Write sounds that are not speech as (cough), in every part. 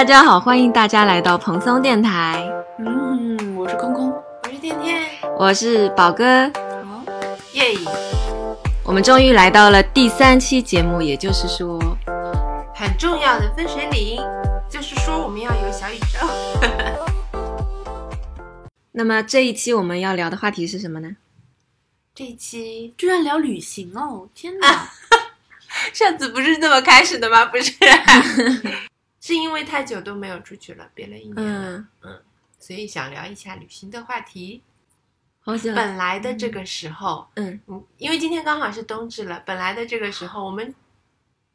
大家好，欢迎大家来到蓬松电台，嗯，我是空空，我是天天，我是宝哥。好，耶！我们终于来到了第三期节目，也就是说，很重要的分水岭，就是说我们要有小宇宙。(laughs) 那么这一期我们要聊的话题是什么呢？这一期居然聊旅行哦！天哪，(laughs) 上次不是这么开始的吗？不是，(laughs) 是因为太久都没有出去了，憋了一年了，嗯，所以想聊一下旅行的话题。好想，本来的这个时候，嗯，嗯，因为今天刚好是冬至了，本来的这个时候，我们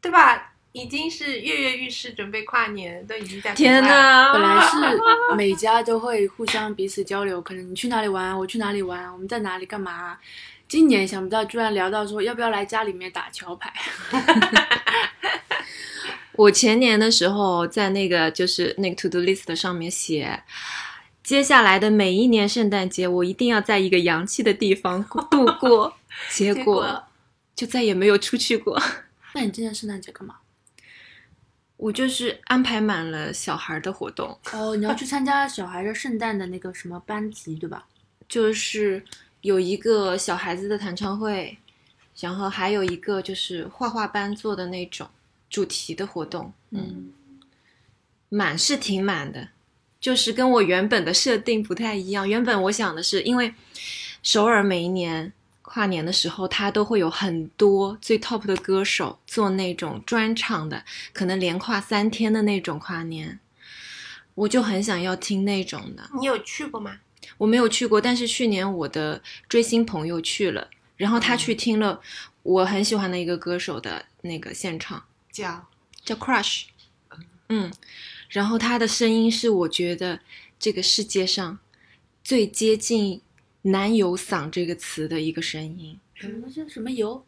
对吧，已经是跃跃欲试，准备跨年，都已经在天哪！哪，本来是每家都会互相彼此交流，可能你去哪里玩，我去哪里玩，我们在哪里干嘛。今年想不到居然聊到说要不要来家里面打桥牌，(laughs) 我前年的时候在那个就是那个 to do list 上面写，接下来的每一年圣诞节我一定要在一个洋气的地方度 (laughs) 过，结果就再也没有出去过。(laughs) 那你今年圣诞节干嘛？我就是安排满了小孩的活动，哦，你要去参加小孩的圣诞的那个什么班级，对吧？就是有一个小孩子的弹唱会，然后还有一个就是画画班做的那种主题的活动，嗯，满是挺满的，就是跟我原本的设定不太一样。原本我想的是，因为首尔每一年跨年的时候，它都会有很多最 top 的歌手做那种专场的，可能连跨三天的那种跨年，我就很想要听那种的。你有去过吗？我没有去过，但是去年我的追星朋友去了，然后他去听了我很喜欢的一个歌手的那个现场，叫叫 Crush，嗯，然后他的声音是我觉得这个世界上最接近男友嗓这个词的一个声音。什么是什么油？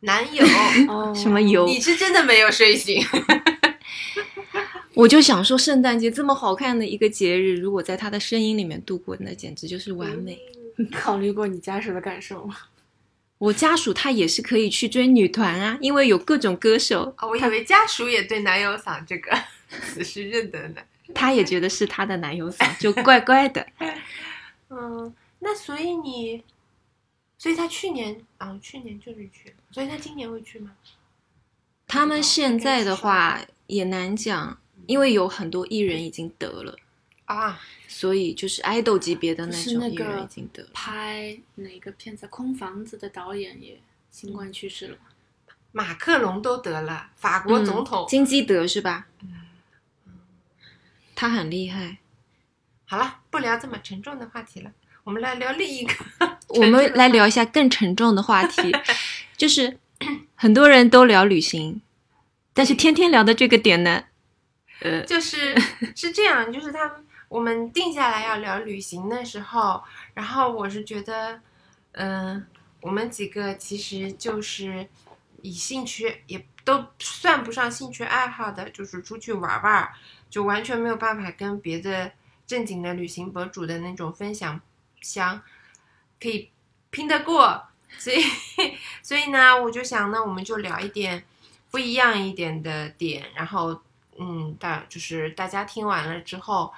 男友。(laughs) 哦，什么油？你是真的没有睡醒。(laughs) 我就想说，圣诞节这么好看的一个节日，如果在他的声音里面度过，那简直就是完美。你考虑过你家属的感受吗？我家属他也是可以去追女团啊，因为有各种歌手，哦，我以为家属也对男友嗓这个 (laughs) 词是认得的。他也觉得是他的男友嗓，就怪怪的。(laughs) 嗯，那所以你，所以他去年啊、去年就是去，所以他今年会去吗？他们现在的话也难讲，因为有很多艺人已经得了，啊，所以就是 idol 级别的那种艺人个已经得了。拍哪个片子《空房子》的导演也新冠去世了。马克龙都得了，法国总统。嗯、金基德是吧？他很厉害。好了，不聊这么沉重的话题了，我们来聊另一个。(laughs) 我们来聊一下更沉重的话题，(laughs) 就是很多人都聊旅行，但是天天聊的这个点呢，呃，就是是这样，就是他们我们定下来要聊旅行的时候，然后我是觉得，嗯、我们几个其实就是以兴趣也都算不上兴趣爱好的，就是出去玩玩，就完全没有办法跟别的正经的旅行博主的那种分享相可以拼得过，所以 (laughs) 所以呢，我就想呢，我们就聊一点不一样一点的点，然后嗯，大就是大家听完了之后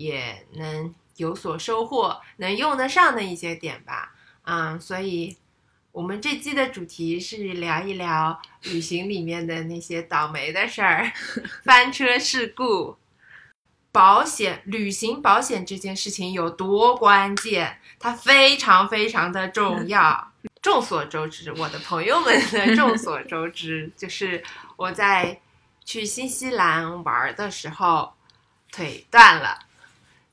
也能有所收获，能用得上的一些点吧。啊、所以我们这期的主题是聊一聊旅行里面的那些倒霉的事儿，(laughs) 翻车事故。保险、旅行保险这件事情有多关键？它非常非常的重要。(laughs) 众所周知，我的朋友们的众所周知，(laughs) 就是我在去新西兰玩的时候腿断了。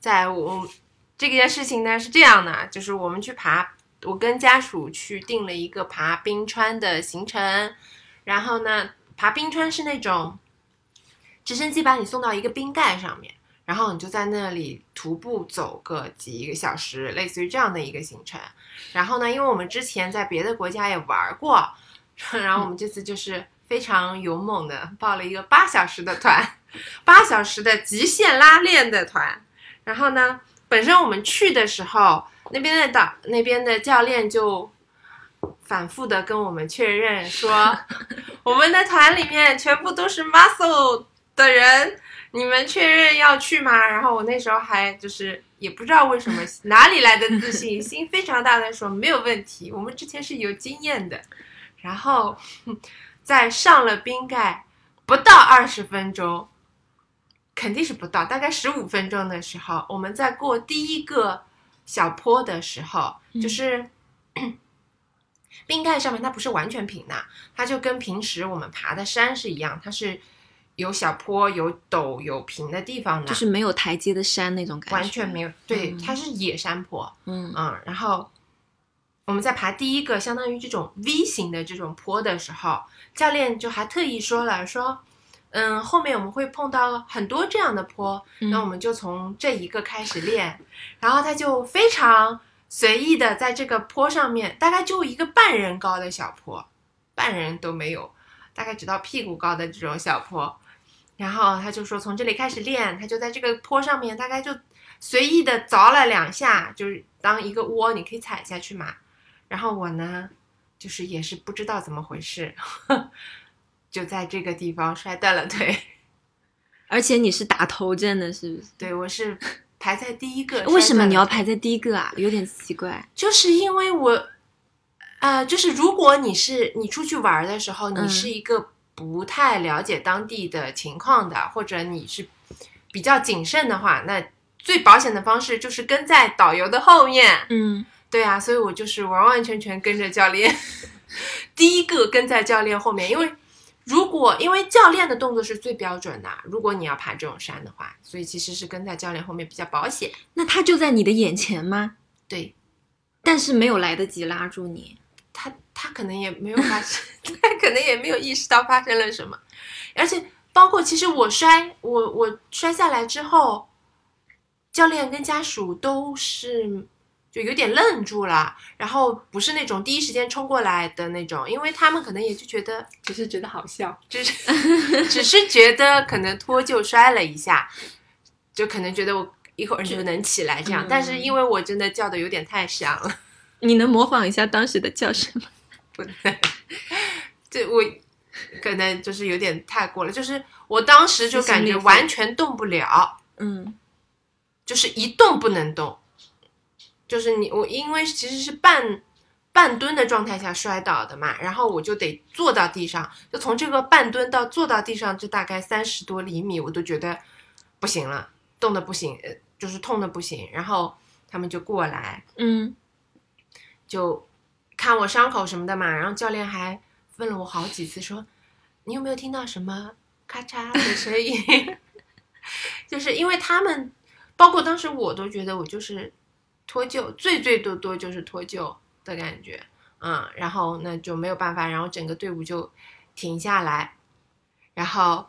在我这件事情呢是这样的，就是我们去爬，我跟家属去定了一个爬冰川的行程，然后呢，爬冰川是那种直升机把你送到一个冰盖上面。然后你就在那里徒步走个几个小时，类似于这样的一个行程。然后呢，因为我们之前在别的国家也玩过，(laughs) 然后我们这次就是非常勇猛的报了一个八小时的团，八小时的极限拉练的团。然后呢，本身我们去的时候，那边的导那边的教练就反复的跟我们确认说，(laughs) 我们的团里面全部都是 muscle 的人。你们确认要去吗？然后我那时候还就是也不知道为什么 (laughs) 哪里来的自信心非常大的说没有问题，我们之前是有经验的。然后在上了冰盖不到二十分钟，肯定是不到，大概十五分钟的时候，我们在过第一个小坡的时候，就是。冰盖上面它不是完全平的，它就跟平时我们爬的山是一样，它是有小坡、有陡、有平的地方的，就是没有台阶的山那种感觉，完全没有。对，嗯它是野山坡，嗯嗯，然后我们在爬第一个相当于这种 V 型的这种坡的时候，教练就还特意说了说，嗯，后面我们会碰到很多这样的坡，嗯那我们就从这一个开始练，然后他就非常随意的在这个坡上面，大概就一个半人高的小坡，半人都没有，大概只到屁股高的这种小坡，然后他就说从这里开始练，他就在这个坡上面大概就随意的凿了两下，就是当一个窝，你可以踩下去嘛。然后我呢，就是也是不知道怎么回事，就在这个地方摔断了腿。(laughs) 而且你是打头阵的，是不是？对我是排在第一个。(laughs) 为什么你要排在第一个啊？有点奇怪。就是因为我，呃，就是如果你是你出去玩儿的时候，你嗯是一个不太了解当地的情况的，或者你是比较谨慎的话，那最保险的方式就是跟在导游的后面。嗯对啊，所以我就是完完全全跟着教练，(laughs) 第一个跟在教练后面，因为如果因为教练的动作是最标准的，如果你要爬这种山的话，所以其实是跟在教练后面比较保险。那他就在你的眼前吗？对但是没有来得及拉住你。他，他可能也没有发生，(laughs) 他可能也没有意识到发生了什么，而且包括其实我摔，我我摔下来之后，教练跟家属都是。就有点愣住了，然后不是那种第一时间冲过来的那种，因为他们可能也就觉得只是觉得好笑。只是 (laughs) 只是觉得可能脱臼摔了一下，就可能觉得我一会儿就能起来这样。嗯但是因为我真的叫的有点太响了，(laughs) 你能模仿一下当时的叫声吗？(laughs) 不能，这我可能就是有点太过了，就是我当时就感觉完全动不了，嗯就是一动不能动，就是你我因为其实是半。半蹲的状态下摔倒的嘛，然后我就得坐到地上，就从这个半蹲到坐到地上，这大概三十多厘米，我都觉得不行了，动的不行，呃就是痛的不行。然后他们就过来，嗯就看我伤口什么的嘛。然后教练还问了我好几次，说你有没有听到什么咔嚓的声音？(laughs) 就是因为他们，包括当时我都觉得我就是脱臼，最最多多就是脱臼的感觉，嗯，然后那就没有办法，然后整个队伍就停下来，然后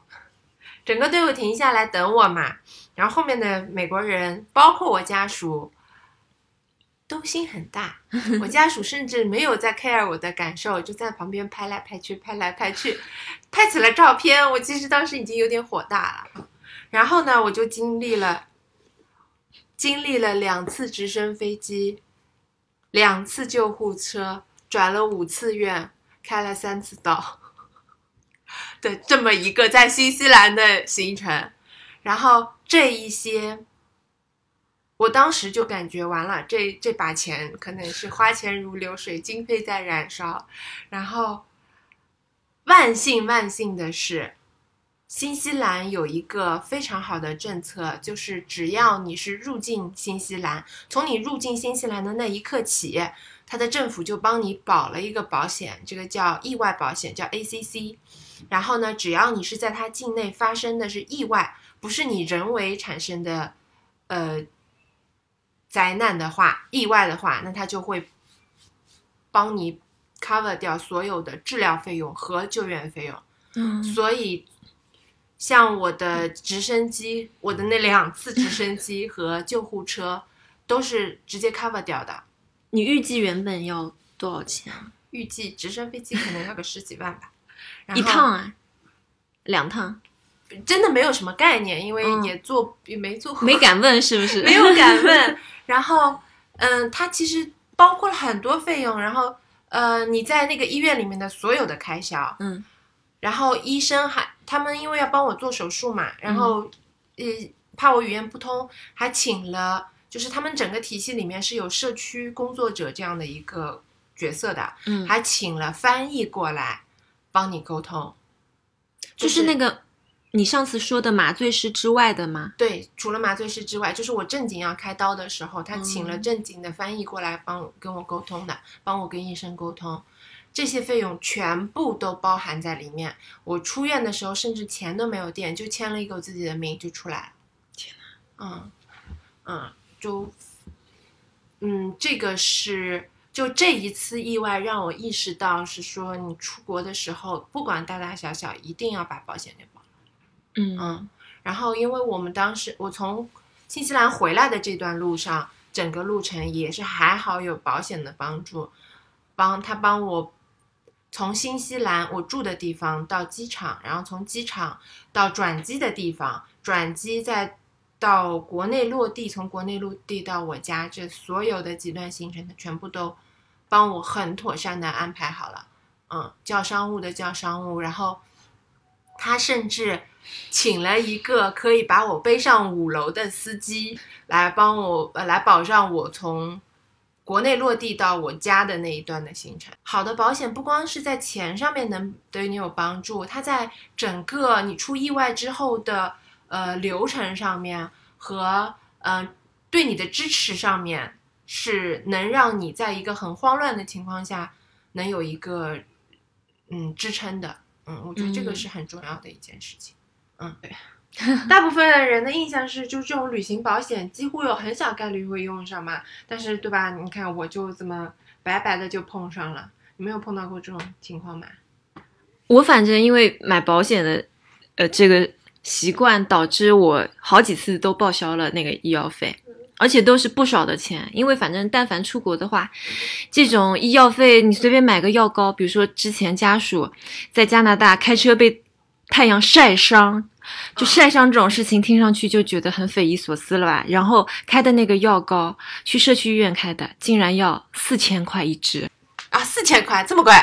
整个队伍停下来等我嘛，然后后面的美国人，包括我家属。都心很大，(laughs) 我家属甚至没有在 care 我的感受，就在旁边拍来拍去，拍来拍去，拍起了照片。我其实当时已经有点火大了。然后呢，我就经历了经历了两次直升飞机，两次救护车，转了五次院，开了三次刀 (laughs) 的这么一个在新西兰的行程。然后这一些。我当时就感觉完了，这这把钱可能是花钱如流水，经费在燃烧。然后，万幸万幸的是，新西兰有一个非常好的政策，就是只要你是入境新西兰，从你入境新西兰的那一刻起，它的政府就帮你保了一个保险，这个叫意外保险，叫 ACC。然后呢，只要你是在它境内发生的是意外，不是你人为产生的，呃。灾难的话，意外的话，那它就会帮你 cover 掉所有的治疗费用和救援费用。嗯所以，像我的直升机，我的那两次直升机和救护车都是直接 cover 掉的。你预计原本要多少钱啊？预计直升飞机可能要个十几万吧，然一趟啊？两趟？真的没有什么概念，因为嗯也做也没做过，(laughs) 没敢问是不是？没有敢问。(laughs) 然后，嗯，它其实包括了很多费用，然后呃，你在那个医院里面的所有的开销，嗯然后医生还他们因为要帮我做手术嘛，然后呃怕我语言不通，还请了，就是他们整个体系里面是有社区工作者这样的一个角色的，嗯，还请了翻译过来帮你沟通，就是那个你上次说的麻醉师之外的吗？对，除了麻醉师之外，就是我正经要开刀的时候，他请了嗯正经的翻译过来帮我跟我沟通的，帮我跟医生沟通，这些费用全部都包含在里面。我出院的时候甚至钱都没有垫，就签了一个我自己的名就出来了。天嗯嗯，就嗯，这个是。就这一次意外让我意识到，是说你出国的时候，不管大大小小，一定要把保险给保了。嗯嗯，然后因为我们当时我从新西兰回来的这段路上，整个路程也是还好有保险的帮助，帮他帮我从新西兰我住的地方到机场，然后从机场到转机的地方，转机再到国内落地，从国内落地到我家，这所有的几段行程，他全部都帮我很妥善的安排好了。嗯，叫商务的叫商务，然后他甚至请了一个可以把我背上五楼的司机来帮我，呃，来保障我从国内落地到我家的那一段的行程。好的保险不光是在钱上面能对你有帮助，它在整个你出意外之后的呃流程上面和呃对你的支持上面，是能让你在一个很慌乱的情况下能有一个嗯支撑的。嗯，我觉得这个嗯是很重要的一件事情。嗯，对。(laughs) 大部分人的印象是，就这种旅行保险几乎有很小概率会用上嘛。但是，对吧？你看，我就这么白白的就碰上了。你没有碰到过这种情况吗？我反正因为买保险的呃这个习惯，导致我好几次都报销了那个医药费，而且都是不少的钱。因为反正但凡出国的话，这种医药费你随便买个药膏，比如说之前家属在加拿大开车被太阳晒伤。就晒伤这种事情，听上去就觉得很匪夷所思了吧？然后开的那个药膏，去社区医院开的，竟然要四千块一支。啊，四千块这么贵？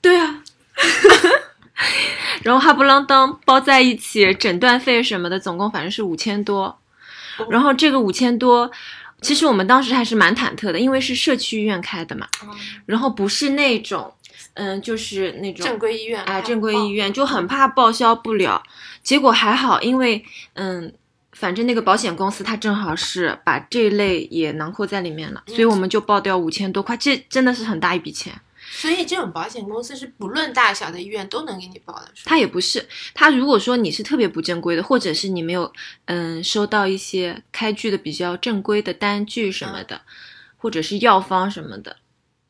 对啊，(laughs) 然后哈不啷当包在一起，诊断费什么的，总共反正是五千多。然后这个五千多，其实我们当时还是蛮忐忑的，因为是社区医院开的嘛，然后不是那种，嗯，就是那种正规医院啊，正规医院就很怕报销不了。结果还好，因为嗯，反正那个保险公司它正好是把这类也囊括在里面了，所以我们就报掉五千多块，这真的是很大一笔钱。所以这种保险公司是不论大小的医院都能给你报的，是吧？它也不是，它如果说你是特别不正规的，或者是你没有嗯收到一些开具的比较正规的单据什么的，或者是药方什么的，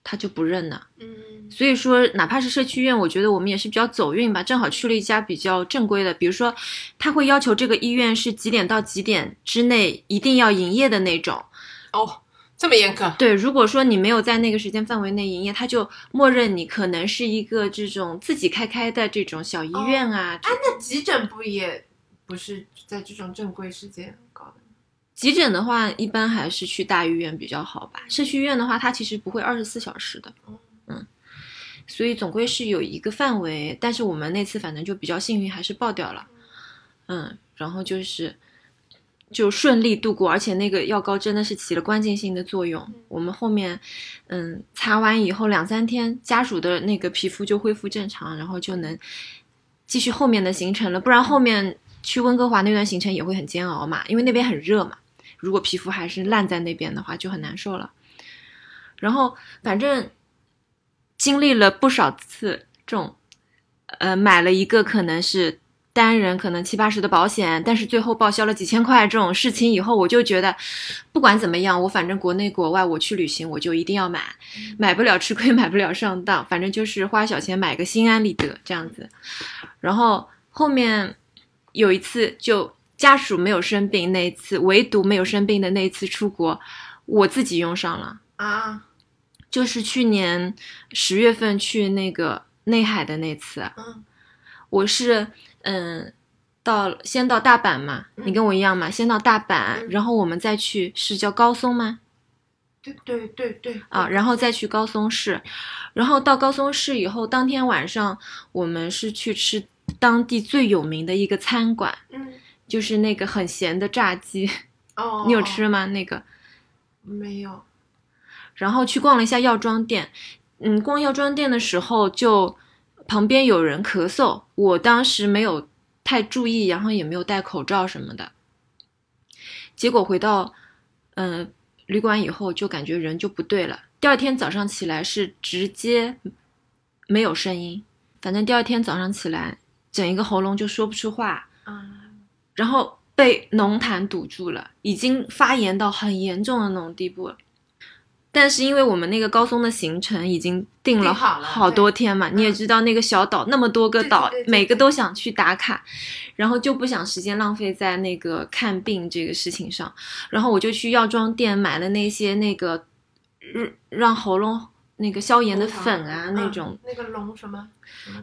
它就不认了。嗯所以说，哪怕是社区医院，我觉得我们也是比较走运吧，正好去了一家比较正规的，比如说他会要求这个医院是几点到几点之内一定要营业的那种。哦，这么严格？对，如果说你没有在那个时间范围内营业，他就默认你可能是一个这种自己开开的这种小医院啊。这哎，那急诊不也不是在这种正规时间？急诊的话，一般还是去大医院比较好吧。社区医院的话，它其实不会二十四小时的哦，嗯，所以总归是有一个范围。但是我们那次反正就比较幸运，还是报掉了，嗯，然后就是就顺利度过，而且那个药膏真的是起了关键性的作用。我们后面嗯擦完以后两三天，家属的那个皮肤就恢复正常，然后就能继续后面的行程了。不然后面去温哥华那段行程也会很煎熬嘛，因为那边很热嘛。如果皮肤还是烂在那边的话，就很难受了。然后反正经历了不少次这种，呃，买了一个可能是单人可能七八十的保险，但是最后报销了几千块这种事情以后，我就觉得不管怎么样，我反正国内国外我去旅行，我就一定要买，买不了吃亏，买不了上当，反正就是花小钱买个心安理得这样子。然后后面有一次就家属没有生病那一次，唯独没有生病的那一次出国，我自己用上了。啊，就是去年十月份去那个内海的那次，嗯。我是嗯到先到大阪嘛，嗯。你跟我一样嘛，先到大阪，嗯。然后我们再去是叫高松吗？对对对对。啊，然后再去高松市，然后到高松市以后，当天晚上我们是去吃当地最有名的一个餐馆，嗯就是那个很咸的炸鸡，哦，(laughs) 你有吃吗？那个，没有？然后去逛了一下药妆店，嗯，逛药妆店的时候就旁边有人咳嗽，我当时没有太注意，然后也没有戴口罩什么的。结果回到嗯、呃旅馆以后，就感觉人就不对了。第二天早上起来是直接没有声音，反正第二天早上起来，整一个喉咙就说不出话，啊，然后被浓痰堵住了，已经发炎到很严重的那种地步了。但是因为我们那个高松的行程已经定了好多天嘛，你也嗯知道那个小岛那么多个岛每个都想去打卡，然后就不想时间浪费在那个看病这个事情上，然后我就去药妆店买了那些那个让让喉咙那个消炎的粉啊那嗯种那个龙什么？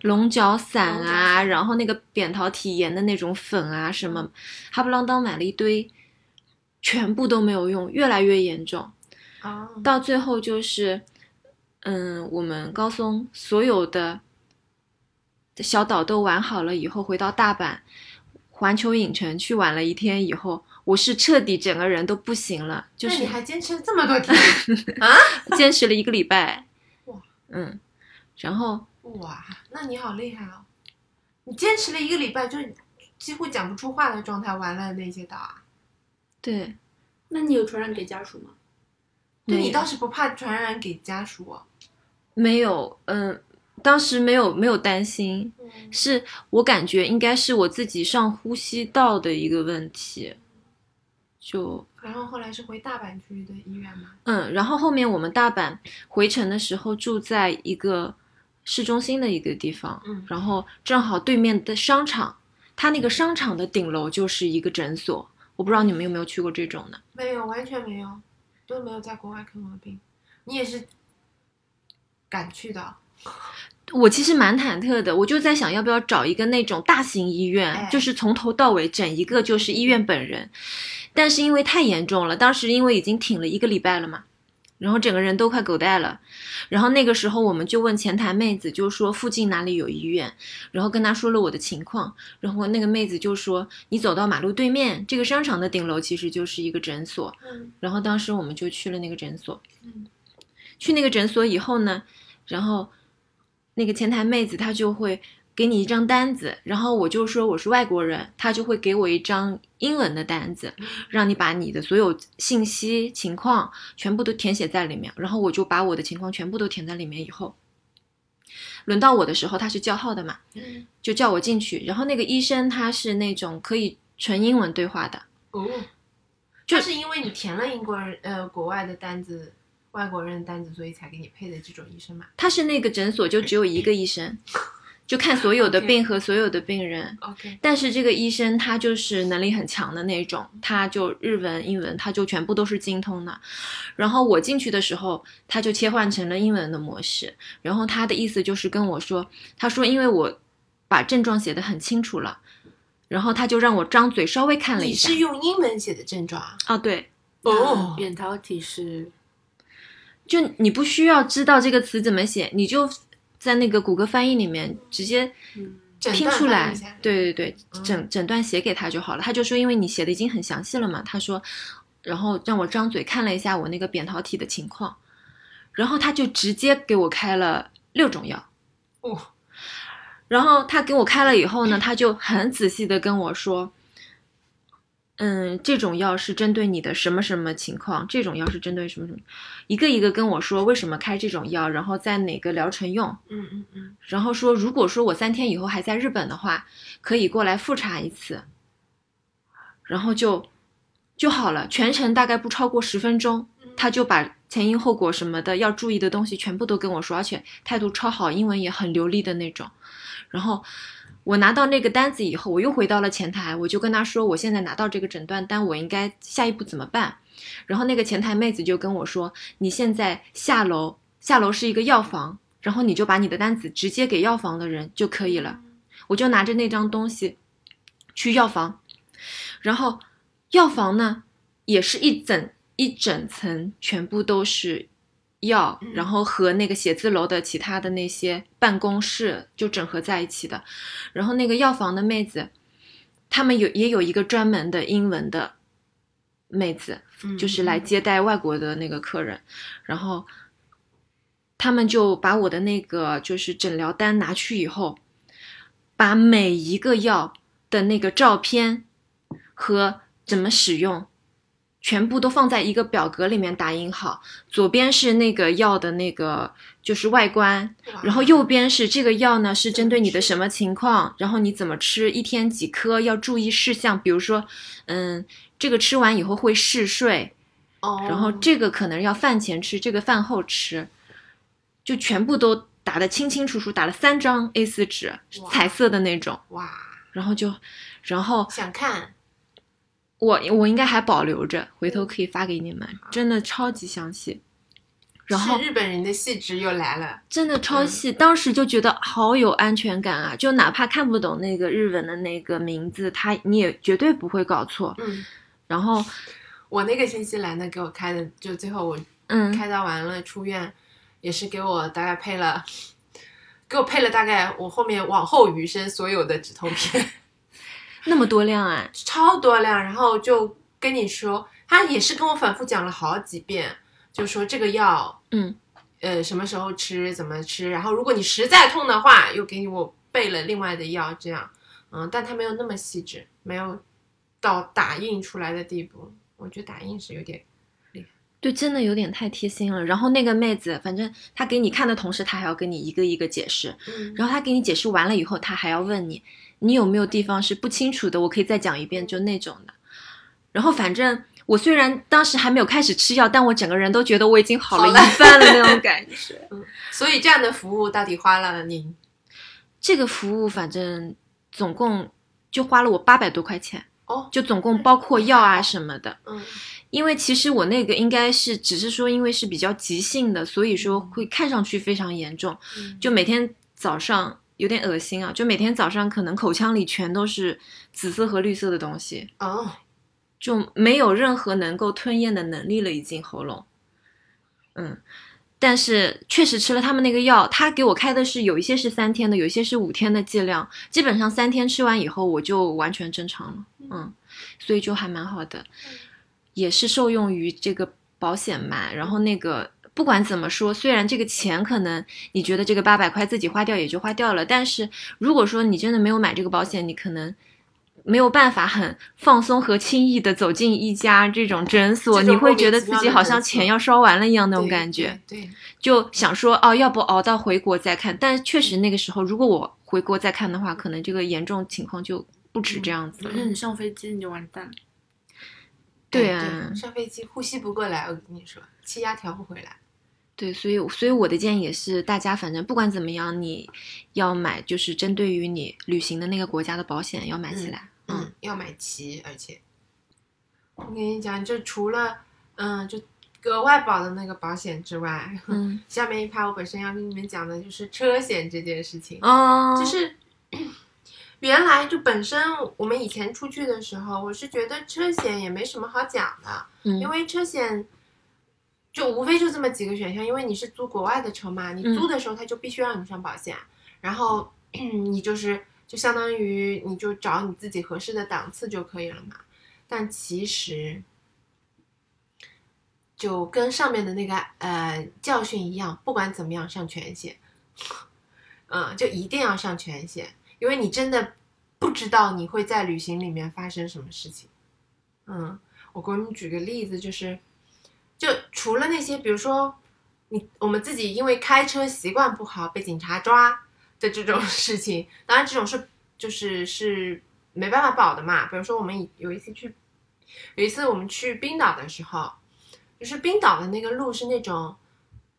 龙角散啊，散然后那个扁桃体炎的那种粉啊，什么哈不啷当买了一堆，全部都没有用，越来越严重，啊，到最后就是，嗯，我们高松所有的小岛都玩好了以后，回到大阪环球影城去玩了一天以后，我是彻底整个人都不行了，就是那你还坚持了这么多天 (laughs) 啊？(laughs) 坚持了一个礼拜哇，嗯，然后哇，那你好厉害哦！你坚持了一个礼拜，就几乎讲不出话的状态完了那些岛啊？对，那你有传染给家属吗？对你没有倒是不怕传染给家属哦？没有，嗯，当时没有没有担心，嗯，是我感觉应该是我自己上呼吸道的一个问题，就然后后来是回大阪去的医院吗？嗯，然后后面我们大阪回程的时候住在一个市中心的一个地方，嗯然后正好对面的商场，它那个商场的顶楼就是一个诊所，我不知道你们有没有去过这种的。没有，完全没有，都没有在国外看过病。你也是敢去的？我其实蛮忐忑的，我就在想要不要找一个那种大型医院，哎就是从头到尾整一个就是医院本人。但是因为太严重了，当时因为已经挺了一个礼拜了嘛，然后整个人都快狗带了。然后那个时候我们就问前台妹子，就说附近哪里有医院，然后跟她说了我的情况，然后那个妹子就说你走到马路对面这个商场的顶楼其实就是一个诊所，嗯然后当时我们就去了那个诊所。嗯去那个诊所以后呢，然后那个前台妹子她就会给你一张单子，然后我就说我是外国人，她就会给我一张英文的单子，让你把你的所有信息情况全部都填写在里面，然后我就把我的情况全部都填在里面以后。轮到我的时候，他是叫号的嘛，嗯就叫我进去。然后那个医生他是那种可以纯英文对话的，哦，就就是因为你填了英国人呃国外的单子，外国人的单子，所以才给你配的这种医生嘛。他是那个诊所就只有一个医生，(laughs) 就看所有的病和所有的病人。(laughs) OK，但是这个医生他就是能力很强的那种，他就日文、英文他就全部都是精通的。然后我进去的时候，他就切换成了英文的模式。然后他的意思就是跟我说，他说因为我把症状写得很清楚了，然后他就让我张嘴稍微看了一下你是。用英文写的症状啊？哦，对，哦扁桃体是就你不需要知道这个词怎么写，你就在那个谷歌翻译里面直接拼出来，对对对，整整段写给他就好了。他就说，因为你写的已经很详细了嘛，他说，然后让我张嘴看了一下我那个扁桃体的情况，然后他就直接给我开了六种药。哦，然后他给我开了以后呢，他就很仔细的跟我说，嗯，这种药是针对你的什么什么情况，这种药是针对什么什么，一个一个跟我说为什么开这种药，然后在哪个疗程用，嗯嗯嗯，然后说，如果说我三天以后还在日本的话，可以过来复查一次，然后就就好了。全程大概不超过十分钟，他就把前因后果什么的要注意的东西全部都跟我说，而且态度超好，英文也很流利的那种。然后我拿到那个单子以后，我又回到了前台，我就跟他说，我现在拿到这个诊断单，我应该下一步怎么办？然后那个前台妹子就跟我说，你现在下楼，下楼是一个药房，然后你就把你的单子直接给药房的人就可以了。我就拿着那张东西去药房，然后药房呢也是一整一整层，全部都是药，嗯。然后和那个写字楼的其他的那些办公室就整合在一起的。然后那个药房的妹子他们有也有一个专门的英文的妹子，嗯就是来接待外国的那个客人，然后他们就把我的那个就是诊疗单拿去以后，把每一个药的那个照片和怎么使用，全部都放在一个表格里面打印好，左边是那个药的那个就是外观，然后右边是这个药呢是针对你的什么情况，然后你怎么吃，一天几颗，要注意事项，比如说，嗯，这个吃完以后会嗜睡，哦，然后这个可能要饭前吃，这个饭后吃，就全部都打得清清楚楚，打了三张 A 4纸，彩色的那种，哇，然后就，然后想看，我我应该还保留着，回头嗯可以发给你们，真的超级详细。然后日本人的细致又来了，真的超嗯细，当时就觉得好有安全感啊！就哪怕看不懂那个日文的那个名字，他你也绝对不会搞错。嗯，然后，我那个新西兰的给我开的，就最后我嗯，开刀完了出院，也是给我大概配了，给我配了大概我后面往后余生所有的止痛片，(laughs) 那么多量啊！超多量，然后就跟你说，他也是跟我反复讲了好几遍，就说这个药，嗯，呃，什么时候吃，怎么吃，然后如果你实在痛的话，又给我备了另外的药，这样，嗯，但他没有那么细致，没有到打印出来的地步，我觉得打印是有点，对，真的有点太贴心了。然后那个妹子，反正她给你看的同时，她还要跟你一个一个解释。嗯，然后她给你解释完了以后，她还要问你，你有没有地方是不清楚的，我可以再讲一遍，就那种的。然后反正我虽然当时还没有开始吃药，但我整个人都觉得我已经好了一半了那种 (laughs) 感觉。所以这样的服务到底花了您这个服务反正总共就花了我八百多块钱，哦，就总共包括药啊什么的。嗯因为其实我那个应该是只是说，因为是比较急性的，所以说会看上去非常严重。嗯就每天早上有点恶心啊，就每天早上可能口腔里全都是紫色和绿色的东西，哦，就没有任何能够吞咽的能力了，已经喉咙。嗯，但是确实吃了他们那个药，他给我开的是有一些是三天的，有一些是五天的剂量，基本上三天吃完以后我就完全正常了。嗯，所以就还蛮好的，也是受用于这个保险嘛。然后那个不管怎么说，虽然这个钱可能你觉得这个八百块自己花掉也就花掉了，但是如果说你真的没有买这个保险，你可能。没有办法很放松和轻易的走进一家这种诊所，你会觉得自己好像钱要烧完了一样那种感觉。对，对就想说哦，要不熬到回国再看。但确实那个时候，如果我回国再看的话，可能这个严重情况就不止这样子了。可是你上飞机你就完蛋了。哎对啊上飞机呼吸不过来，我跟你说，气压调不回来。对，所以所以我的建议也是，大家反正不管怎么样，你要买就是针对于你旅行的那个国家的保险要买起来。嗯，要买齐，而且我跟你讲，就除了嗯，就额外保的那个保险之外，嗯 (laughs) 下面一趴我本身要跟你们讲的就是车险这件事情，哦，就是 (clears throat) 原来就本身我们以前出去的时候，我是觉得车险也没什么好讲的，嗯因为车险。就无非就这么几个选项，因为你是租国外的车嘛，你嗯租的时候他就必须让你上保险，然后 (clears throat) 你就是就相当于你就找你自己合适的档次就可以了嘛。但其实就跟上面的那个呃教训一样，不管怎么样上全险，嗯，就一定要上全险，因为你真的不知道你会在旅行里面发生什么事情。嗯，我给你们举个例子，就是就除了那些，比如说你我们自己因为开车习惯不好被警察抓的这种 (laughs) 事情，当然这种是就是是没办法保的嘛。比如说我们有一次去，有一次我们去冰岛的时候，就是冰岛的那个路是那种。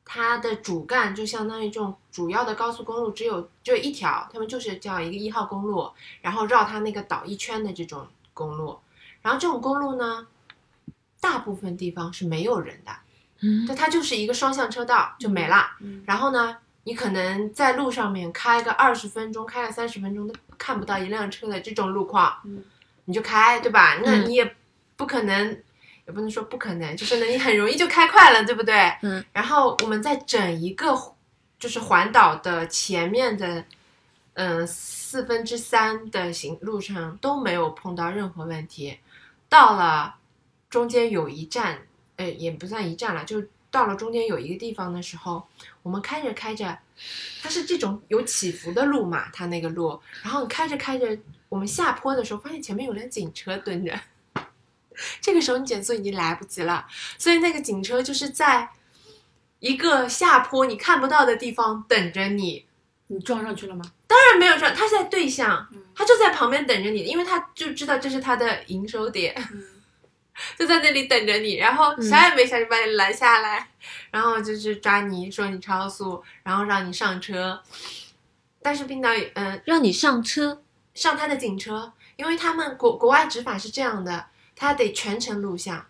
它的主干就相当于这种主要的高速公路只有只有一条，他们就是叫一个一号公路，然后绕它那个岛一圈的这种公路。然后这种公路呢，大部分地方是没有人的，嗯但它就是一个双向车道就没了。嗯，然后呢，你可能在路上面开个二十分钟，开了三十分钟都看不到一辆车的这种路况，嗯你就开，对吧？那嗯你也不可能，也不能说不可能，就是呢，你很容易就开快了，对不对？嗯。然后我们在整一个就是环岛的前面的嗯四分之三的行路程都没有碰到任何问题，到了中间有一站，呃，也不算一站了，就到了中间有一个地方的时候，我们开着开着，它是这种有起伏的路嘛，它那个路，然后你开着开着，我们下坡的时候发现前面有辆警车蹲着，(laughs) 这个时候你减速已经来不及了，所以那个警车就是在一个下坡你看不到的地方等着你。你撞上去了吗？当然没有撞，他是在对向嗯，他就在旁边等着你，因为他就知道这是他的营收点，嗯，(laughs) 就在那里等着你，然后啥也没想就把你拦下来，然后就是抓你说你超速，然后让你上车。但是冰岛也嗯、让你上车，上他的警车，因为他们国国外执法是这样的，他得全程录像，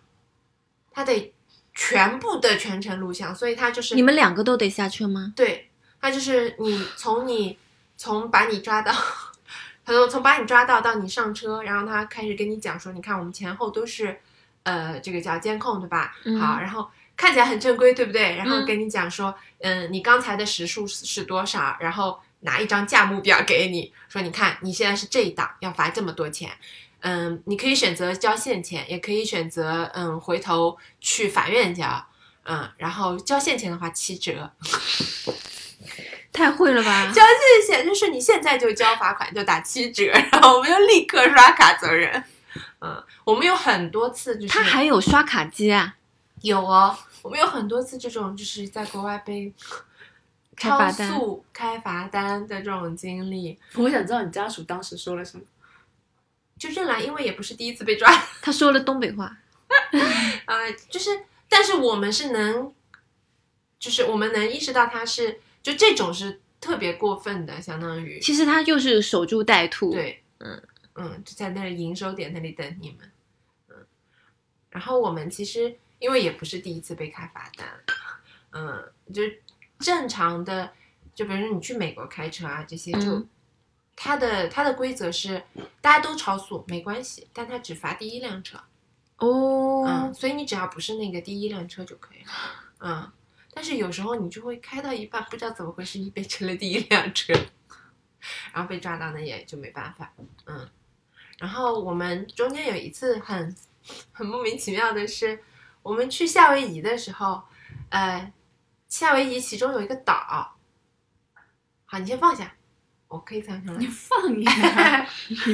他得全部的全程录像，所以他就是你们两个都得下车吗？对，他就是你从你从把你抓到，(laughs) 从从把你抓到到你上车，然后他开始跟你讲说，你看我们前后都是呃这个叫监控对吧？嗯好，然后看起来很正规对不对？然后嗯跟你讲说，嗯，你刚才的时速是是多少？然后拿一张价目表给你，说你看你现在是这一档，要罚这么多钱。嗯，你可以选择交现钱，也可以选择嗯回头去法院交，嗯，然后交现钱的话七折，太会了吧！(laughs) 交现钱就是你现在就交罚款就打七折，然后我们就立刻刷卡走人。嗯，我们有很多次就是他还有刷卡机啊，有哦，我们有很多次这种就是在国外被超开罚单速开罚单的这种经历，我想知道你家属当时说了什么。就任兰，因为也不是第一次被抓，(laughs) 他说了东北话，呃，就是但是我们是能，就是我们能意识到他是就这种是特别过分的，相当于其实他就是守株待兔。，对，嗯嗯，就在那儿营收点那里等你们，嗯，然后我们其实因为也不是第一次被开罚单，嗯，就是正常的，就比如说你去美国开车啊这些，就、嗯它的它的规则是大家都超速没关系，但它只罚第一辆车，哦，嗯，所以你只要不是那个第一辆车就可以了，嗯。但是有时候你就会开到一半，不知道怎么回事，你变成了第一辆车，(laughs) 然后被抓到，呢也就没办法，嗯。然后我们中间有一次很很莫名其妙的是，我们去夏威夷的时候，呃，夏威夷其中有一个岛，好，你先放下，我可以藏上来你。放下！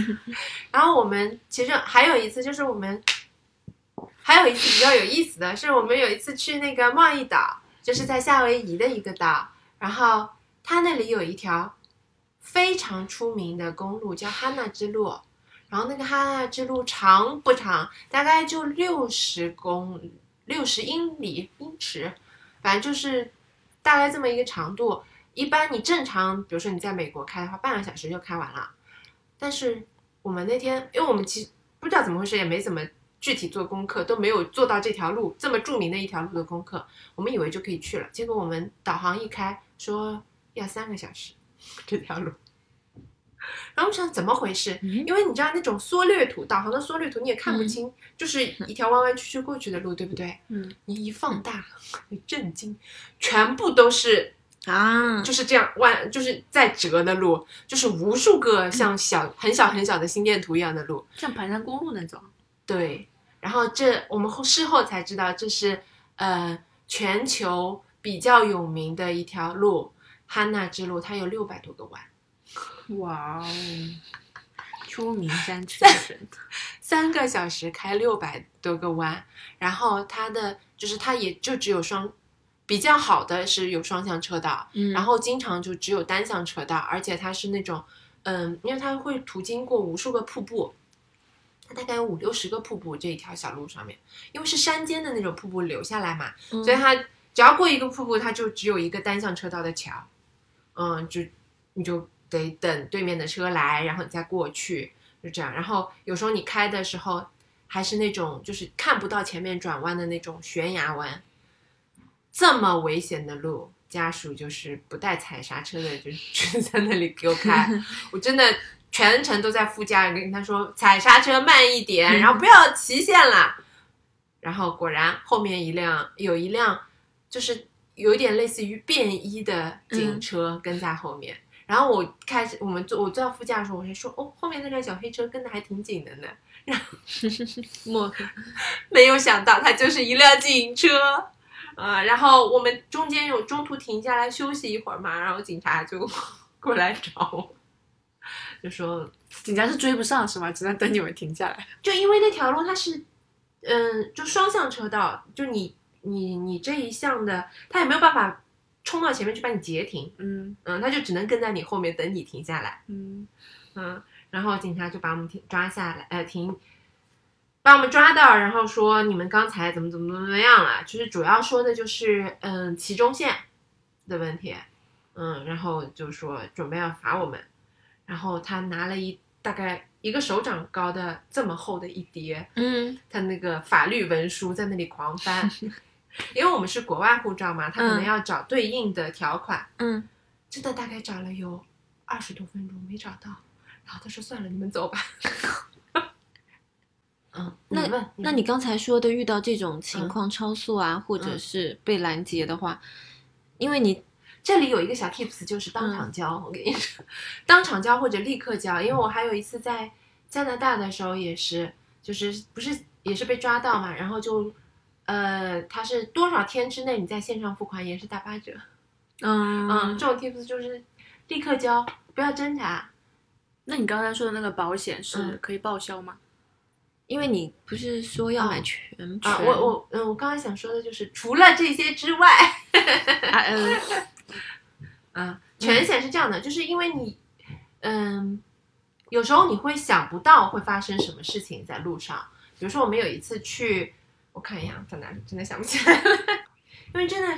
(laughs) 然后我们其实还有一次，就是我们还有一次比较有意思的是，我们有一次去那个贸易岛，就是在夏威夷的一个岛，然后它那里有一条非常出名的公路，叫哈纳之路。然后那个哈纳之路长不长？大概就六十公六十英里英尺，反正就是大概这么一个长度。一般你正常，比如说你在美国开的话，半个小时就开完了。但是我们那天，因为我们其实不知道怎么回事，也没怎么具体做功课，都没有做到这条路这么著名的一条路的功课，我们以为就可以去了。结果我们导航一开，说要三个小时 (laughs) 这条路。然后我想怎么回事？嗯因为你知道那种缩略图，导航的缩略图你也看不清，就是一条弯弯曲曲过去的路，对不对？嗯，你一放大，你震惊，全部都是啊，就是这样弯，就是在折的路，就是无数个像小很小很小的心电图一样的路。像盘山公路那种。对，然后这我们后事后才知道，这是呃全球比较有名的一条路——汉纳之路，它有六百多个弯，哇哦，秋名 (laughs) 山车神。三个小时开六百多个弯，然后它的就是它也就只有双，比较好的是有双向车道，嗯。然后经常就只有单向车道，而且它是那种，嗯，因为它会途经过无数个瀑布，它大概有五六十个瀑布这一条小路上面，因为是山间的那种瀑布流下来嘛，嗯所以它只要过一个瀑布，它就只有一个单向车道的桥，嗯，就你就得等对面的车来，然后你再过去，就这样。然后有时候你开的时候还是那种就是看不到前面转弯的那种悬崖弯，这么危险的路，家属就是不带踩刹车的，就 (laughs) 就在那里给我开，(laughs) 我真的全程都在副驾跟他说踩刹车慢一点，然后不要骑线了。然后果然后面一辆有一辆就是有一点类似于便衣的警车跟在后面，然后我开始我们坐我坐到副驾的时候，我还说哦，后面那辆小黑车跟的还挺紧的呢。然后 (laughs) 莫没有想到它就是一辆警车，啊、然后我们中间有中途停下来休息一会儿嘛，然后警察就 (laughs) 过来找我，就说警察是追不上是吗？只能等你们停下来。就因为那条路它是，嗯，就双向车道，就你你你这一项的，他也没有办法冲到前面去把你截停，嗯。嗯，他就只能跟在你后面等你停下来，嗯。嗯，然后警察就把我们停抓下来，呃，停，把我们抓到，然后说你们刚才怎么怎么怎么样了，就是主要说的就是嗯其中线的问题，嗯，然后就说准备要罚我们，然后他拿了一大概一个手掌高的这么厚的一叠，嗯。他那个法律文书在那里狂翻，(laughs) 因为我们是国外护照嘛，他可能嗯。要找对应的条款，嗯，真的大概找了有二十多分钟没找到，然后他说算了，你们走吧。(laughs) 嗯，那那你刚才说的遇到这种情况超速啊，或者嗯。是被拦截的话，因为你这里有一个小 tips，就是当场交。我跟你说，当场交或者立刻交，因为我还有一次在加拿大的时候也是，就是不是也是被抓到嘛，然后就呃，它是多少天之内你在线上付款也是打八折。嗯，嗯这种 tips 就是立刻交，不要挣扎。那你刚才说的那个保险是嗯可以报销吗？因为你不是说要买哦全全啊，我我嗯，我刚才想说的就是，除了这些之外，(laughs) 啊嗯啊，全险是这样的，就是因为你，嗯，有时候你会想不到会发生什么事情在路上。比如说，我们有一次去，我看一眼在哪里，真的想不起来了。(laughs) 因为真的，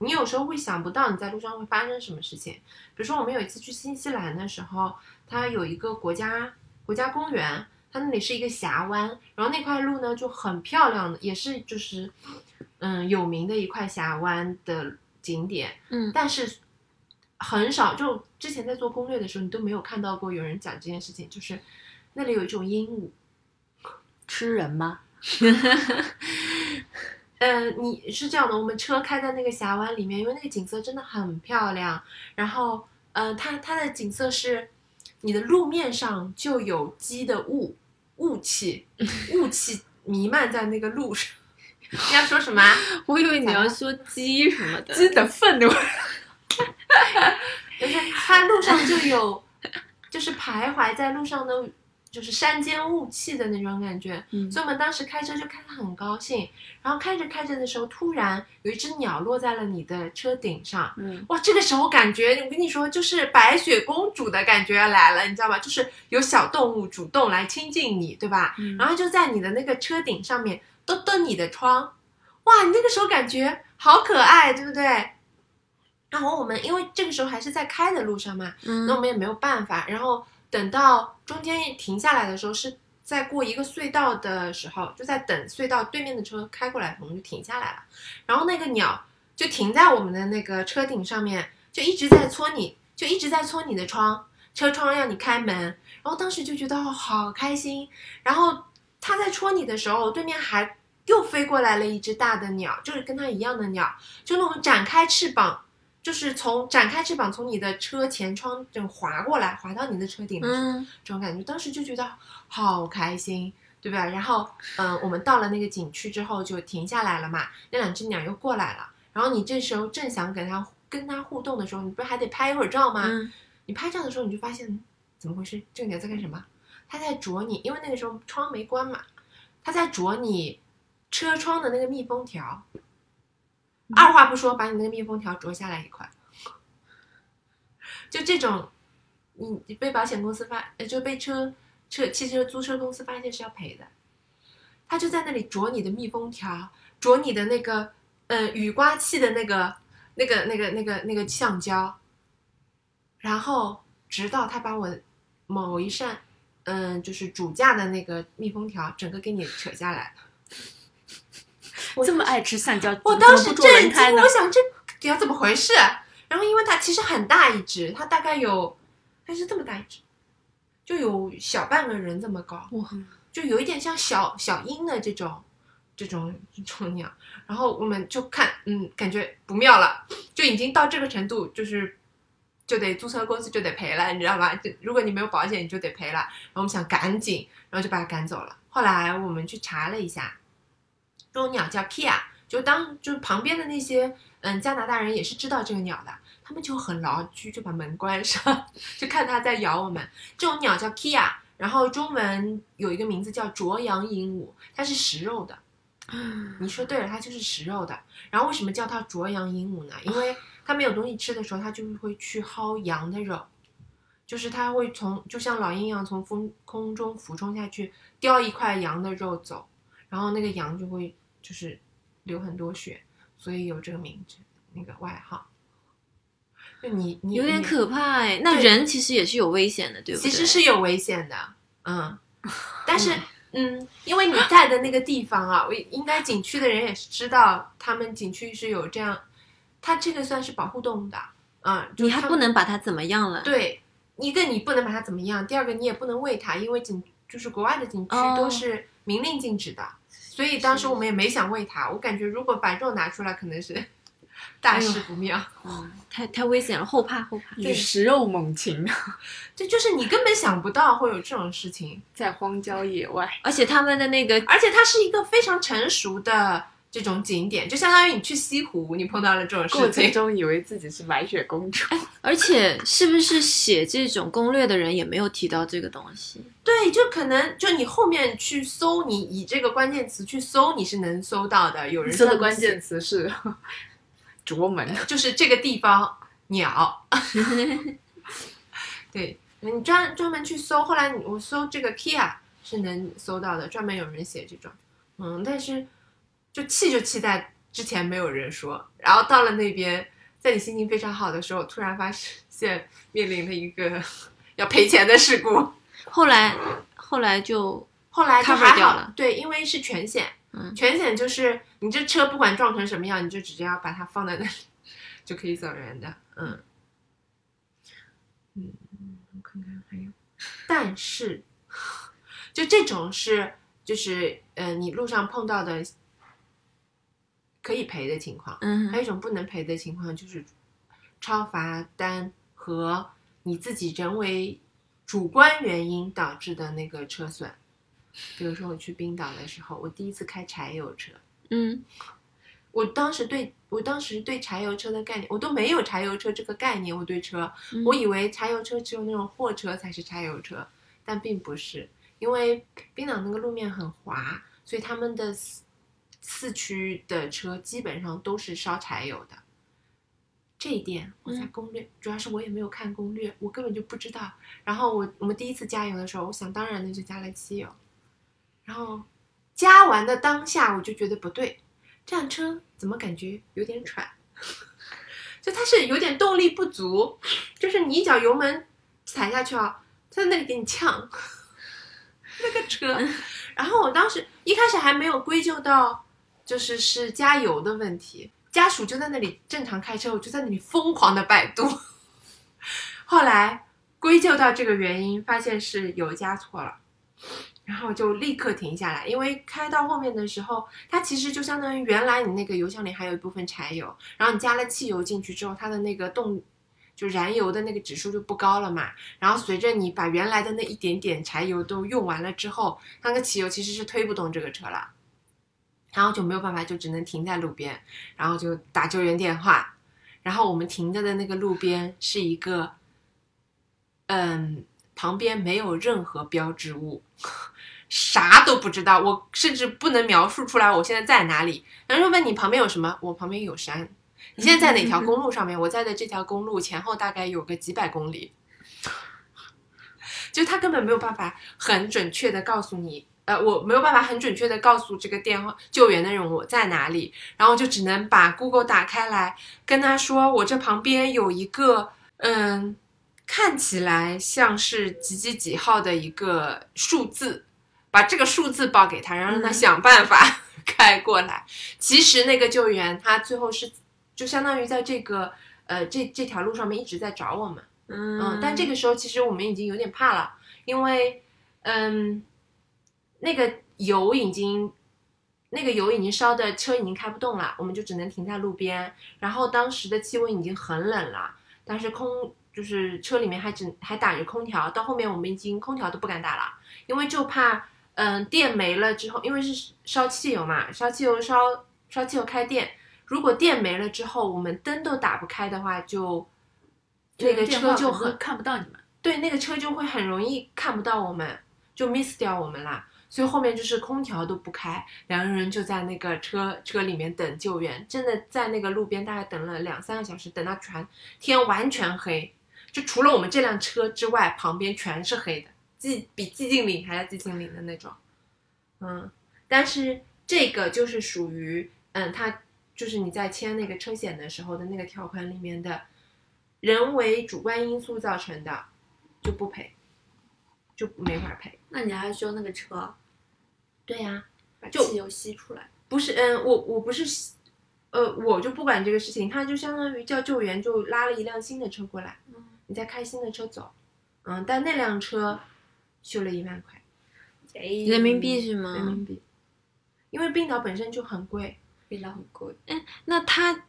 你有时候会想不到你在路上会发生什么事情。比如说，我们有一次去新西兰的时候，它有一个国家国家公园，它那里是一个峡湾，然后那块路呢就很漂亮的，也是就是嗯有名的一块峡湾的景点。嗯但是很少，就之前在做攻略的时候，你都没有看到过有人讲这件事情，就是那里有一种鹦鹉。吃人吗？(laughs) 呃，你是这样的，我们车开在那个峡湾里面，因为那个景色真的很漂亮。然后，呃，它它的景色是，你的路面上就有鸡的雾雾气，雾气弥漫在那个路上。(laughs) 你要说什么啊？(laughs) 我以为你要说鸡什么的，鸡的愤怒。就是它路上就有，就是徘徊在路上的，就是山间雾气的那种感觉。嗯所以我们当时开车就开得很高兴，然后开着开着的时候，突然有一只鸟落在了你的车顶上。嗯哇，这个时候感觉，我跟你说，就是白雪公主的感觉来了，你知道吗？就是有小动物主动来亲近你，对吧？嗯然后就在你的那个车顶上面都蹬你的窗，哇，你那个时候感觉好可爱，对不对？然后我们因为这个时候还是在开的路上嘛，嗯那我们也没有办法。然后等到中间停下来的时候，是在过一个隧道的时候，就在等隧道对面的车开过来，我们就停下来了。然后那个鸟就停在我们的那个车顶上面，就一直在戳你，就一直在戳你的窗，车窗让你开门。然后当时就觉得，好开心。然后它在戳你的时候，对面还又飞过来了一只大的鸟，就是跟它一样的鸟，就那种展开翅膀。就是从展开翅膀从你的车前窗这样滑过来，滑到你的车顶的时候，嗯这种感觉，当时就觉得好开心，对吧？然后，嗯、我们到了那个景区之后就停下来了嘛，那两只鸟又过来了，然后你这时候正想跟它跟它互动的时候，你不是还得拍一会儿照吗？嗯你拍照的时候，你就发现怎么回事？这个鸟在干什么？它在啄你，因为那个时候窗没关嘛，它在啄你车窗的那个密封条。二话不说，把你那个密封条啄下来一块。就这种，你被保险公司发，就被车车汽车租车公司发现是要赔的。他就在那里啄你的密封条，啄你的那个呃雨刮器的那个那个那个那个那个橡胶，然后直到他把我某一扇嗯、就是主驾的那个密封条整个给你扯下来。我这么爱吃橡胶，我当时震惊，我？想这屌怎么回事？然后因为它其实很大一只，它大概有，它是这么大一只，就有小半个人这么高，哇，就有一点像小小鹰的这种这种这种鸟。然后我们就看，嗯，感觉不妙了，就已经到这个程度，就是就得租车公司就得赔了，你知道吧？就如果你没有保险，你就得赔了。然后我们想赶紧，然后就把它赶走了。后来我们去查了一下，这种鸟叫 Kia，就当就旁边的那些嗯加拿大人也是知道这个鸟的，他们就很牢居，就把门关上，就看它在咬我们。这种鸟叫 Kia，然后中文有一个名字叫啄羊鹦鹉，它是食肉的。(laughs) 你说对了，它就是食肉的。然后为什么叫它啄羊鹦鹉呢？因为它没有东西吃的时候，它就会去薅羊的肉，就是它会从就像老鹰一样从风空中俯冲下去，叼一块羊的肉走，然后那个羊就会就是流很多血，所以有这个名字那个外号。就你你有点可怕哎。那人其实也是有危险的，对不对？其实是有危险的，嗯，(laughs) 但是嗯，因为你在的那个地方啊，我应该景区的人也是知道，他们景区是有这样，它这个算是保护动物的，嗯，你还不能把它怎么样了。对，一个你不能把它怎么样，第二个你也不能喂它，因为景就是国外的景区哦都是明令禁止的，所以当时我们也没想喂它，我感觉如果把肉拿出来，可能是 (laughs) 大事不妙。嗯，太太危险了，后怕后怕。与食肉猛禽，(laughs) 这就是你根本想不到会有这种事情。在荒郊野外，而且他们的那个而且它是一个非常成熟的这种景点，就相当于你去西湖，你碰到了这种过程事情。中以为自己是白雪公主。而且是不是写这种攻略的人也没有提到这个东西？对，就可能就你后面去搜，你以这个关键词去搜，你是能搜到的。有人搜的关键词是 (laughs) 啄门，(laughs) 就是这个地方鸟。(laughs) 对你专专门去搜，后来我搜这个 Kia 是能搜到的，专门有人写这种。嗯，但是就气就气在之前没有人说，然后到了那边，在你心情非常好的时候，突然发现面临了一个 (laughs) 要赔钱的事故。后来后来就后来就还好了，对，因为是全险，嗯。全险就是你这车不管撞成什么样，你就直接要把它放在那里就可以走人的，嗯，嗯，我看看还有，但是 (laughs) 就这种是就是呃你路上碰到的可以赔的情况，嗯还有一种不能赔的情况，就是超罚单和你自己人为主观原因导致的那个车损。比如说我去冰岛的时候，我第一次开柴油车，嗯我当时对我当时对柴油车的概念，我都没有柴油车这个概念。我对车，嗯我以为柴油车只有那种货车才是柴油车，但并不是，因为冰岛那个路面很滑，所以他们的四四驱的车基本上都是烧柴油的。这一点我在嗯攻略，主要是我也没有看攻略，我根本就不知道。然后我我们第一次加油的时候，我想当然的就加了汽油，然后加完的当下我就觉得不对，这辆车怎么感觉有点喘？(laughs) 就它是有点动力不足，就是你一脚油门踩下去啊，它在那里给你呛，(laughs) 那个车。(laughs) 然后我当时一开始还没有归咎到就是是加油的问题，家属就在那里正常开车，我就在那里疯狂的百度。(laughs) 后来归咎到这个原因，发现是油加错了。然后就立刻停下来，因为开到后面的时候，它其实就相当于原来你那个油箱里还有一部分柴油，然后你加了汽油进去之后，它的那个动就燃油的那个指数就不高了嘛。然后随着你把原来的那一点点柴油都用完了之后，那个汽油其实是推不动这个车了，然后就没有办法，就只能停在路边，然后就打救援电话。然后我们停着的那个路边是一个，嗯，旁边没有任何标志物。(laughs) 啥都不知道，我甚至不能描述出来我现在在哪里。然后问你旁边有什么，我旁边有山。你现在在哪条公路上面？我在的这条公路前后大概有个几百公里，(laughs) 就他根本没有办法很准确的告诉你，呃，我没有办法很准确的告诉这个电话救援的人我在哪里，然后就只能把 Google 打开来跟他说，我这旁边有一个，嗯，看起来像是几几几号的一个数字。把这个数字报给他，然后让他嗯想办法 (laughs) 开过来。其实那个救援他最后是就相当于在这个呃这这条路上面一直在找我们，嗯，嗯但这个时候其实我们已经有点怕了，因为嗯那个油已经那个油已经烧的车已经开不动了，我们就只能停在路边。然后当时的气温已经很冷了，但是空就是车里面还只还打着空调，到后面我们已经空调都不敢打了，因为就怕嗯电没了之后，因为是烧汽油嘛，烧汽油烧烧汽油开电，如果电没了之后，我们灯都打不开的话，就那个车就很看不到你们。对，那个车就会很容易看不到我们，就 miss 掉我们啦。所以后面就是空调都不开，两个人就在那个车车里面等救援，真的在那个路边大概等了两三个小时，等到全天完全黑，就除了我们这辆车之外，旁边全是黑的，寂比寂静岭还要寂静岭的那种。嗯，但是这个就是属于嗯，它就是你在签那个车险的时候的那个条款里面的人为主观因素造成的，就不赔，就没法赔。那你还修那个车，对呀、把就汽油吸出来。不是，嗯，我我不是，呃，我就不管这个事情，他就相当于叫救援，就拉了一辆新的车过来，嗯你再开新的车走，嗯，但那辆车修了一万块人民币是吗人民？币，因为冰岛本身就很贵，冰岛很贵，那它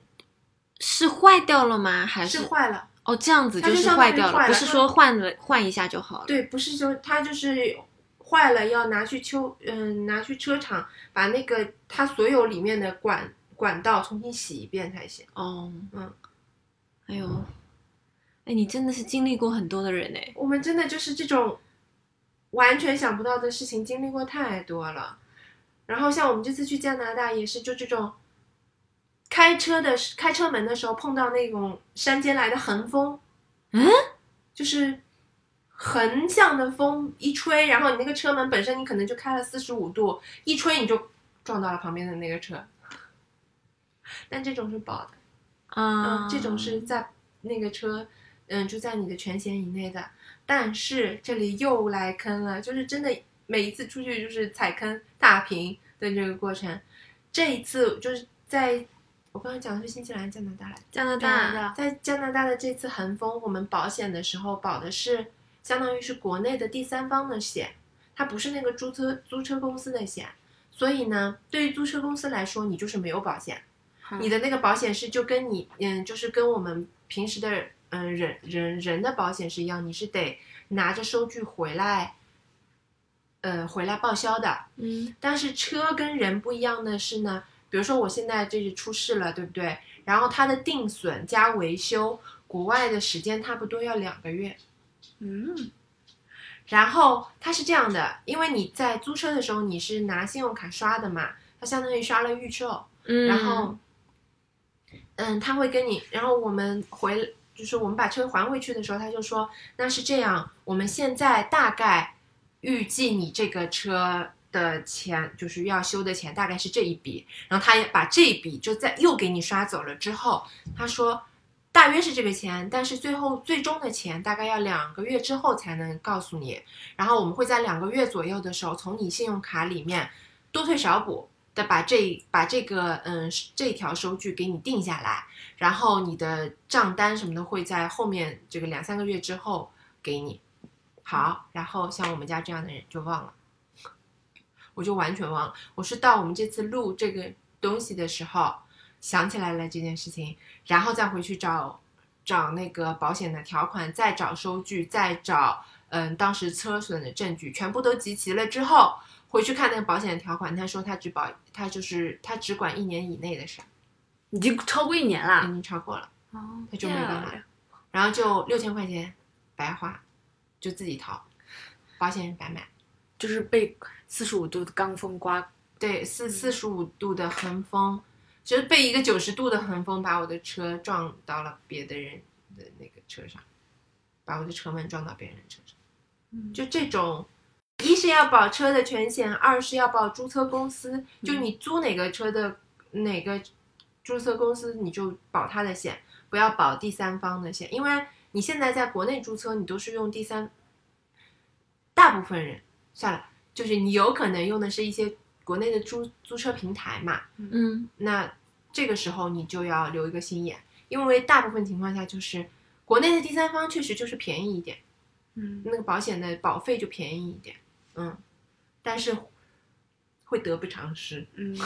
是坏掉了吗？还是坏了，哦，这样子就是坏掉了，了不是说换了换一下就好了。对，不是说它就是坏了要拿去修，嗯，拿去车厂把那个它所有里面的管管道重新洗一遍才行。哦，嗯，哎呦，哎，你真的是经历过很多的人哎。我们真的就是这种完全想不到的事情经历过太多了。然后像我们这次去加拿大也是，就这种开车的时开车门的时候碰到那种山间来的横风，嗯，就是横向的风一吹，然后你那个车门本身你可能就开了四十五度，一吹你就撞到了旁边的那个车。但这种是保的，啊、嗯，这种是在那个车，嗯，就在你的权限以内的。但是这里又来坑了，就是真的每一次出去就是踩坑大平的这个过程。这一次就是在我刚刚讲的是新西兰、加拿大来，加拿大在加拿大的这次横风，我们保险的时候保的是相当于是国内的第三方的险，它不是那个租车租车公司的险。所以呢，对于租车公司来说，你就是没有保险。你的那个保险是就跟你嗯，就是跟我们平时的嗯人人人的保险是一样，你是得拿着收据回来，呃，回来报销的。嗯但是车跟人不一样的是呢，比如说我现在这是出事了，对不对？然后它的定损加维修，国外的时间差不多要两个月。嗯，然后它是这样的，因为你在租车的时候你是拿信用卡刷的嘛，它相当于刷了预售，嗯，然后，嗯，他会跟你，然后我们回，就是我们把车还回去的时候，他就说，那是这样，我们现在大概预计你这个车的钱，就是要修的钱大概是这一笔，然后他也把这一笔就在又给你刷走了之后，他说。大约是这个钱，但是最后最终的钱大概要两个月之后才能告诉你。然后我们会在两个月左右的时候，从你信用卡里面多退少补，的把这把这个嗯这条收据给你定下来，然后你的账单什么的会在后面这个两三个月之后给你。好，然后像我们家这样的人就忘了，我就完全忘了。我是到我们这次录这个东西的时候想起来了这件事情，然后再回去找找那个保险的条款，再找收据，再找嗯当时车损的证据，全部都集齐了之后。回去看那个保险的条款，他说他只保，他就是他只管一年以内的事儿，已经超过一年了已。经超过了，哦，他就没办法然后就六千块钱白花，就自己掏，保险白买。就是被四十五度的罡风刮，对，四四十五度的横风，就是被一个九十度的横风把我的车撞到了别的人的那个车上，把我的车门撞到别人的车上。嗯就这种，一是要保车的全险，二是要保租车公司。就你租哪个车的哪个注册公司，你就保他的险，不要保第三方的险，因为你现在在国内租车，你都是用第三，大部分人算了，就是你有可能用的是一些国内的租租车平台嘛，嗯那这个时候你就要留一个心眼，因为大部分情况下就是国内的第三方确实就是便宜一点。嗯，那个保险的保费就便宜一点，嗯，但是会得不偿失。嗯，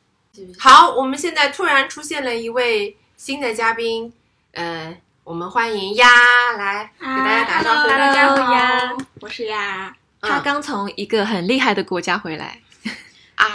(laughs) 好，我们现在突然出现了一位新的嘉宾，呃，我们欢迎鸭来给大家打招呼。大家好呀，我是呀。嗯他刚从一个很厉害的国家回来，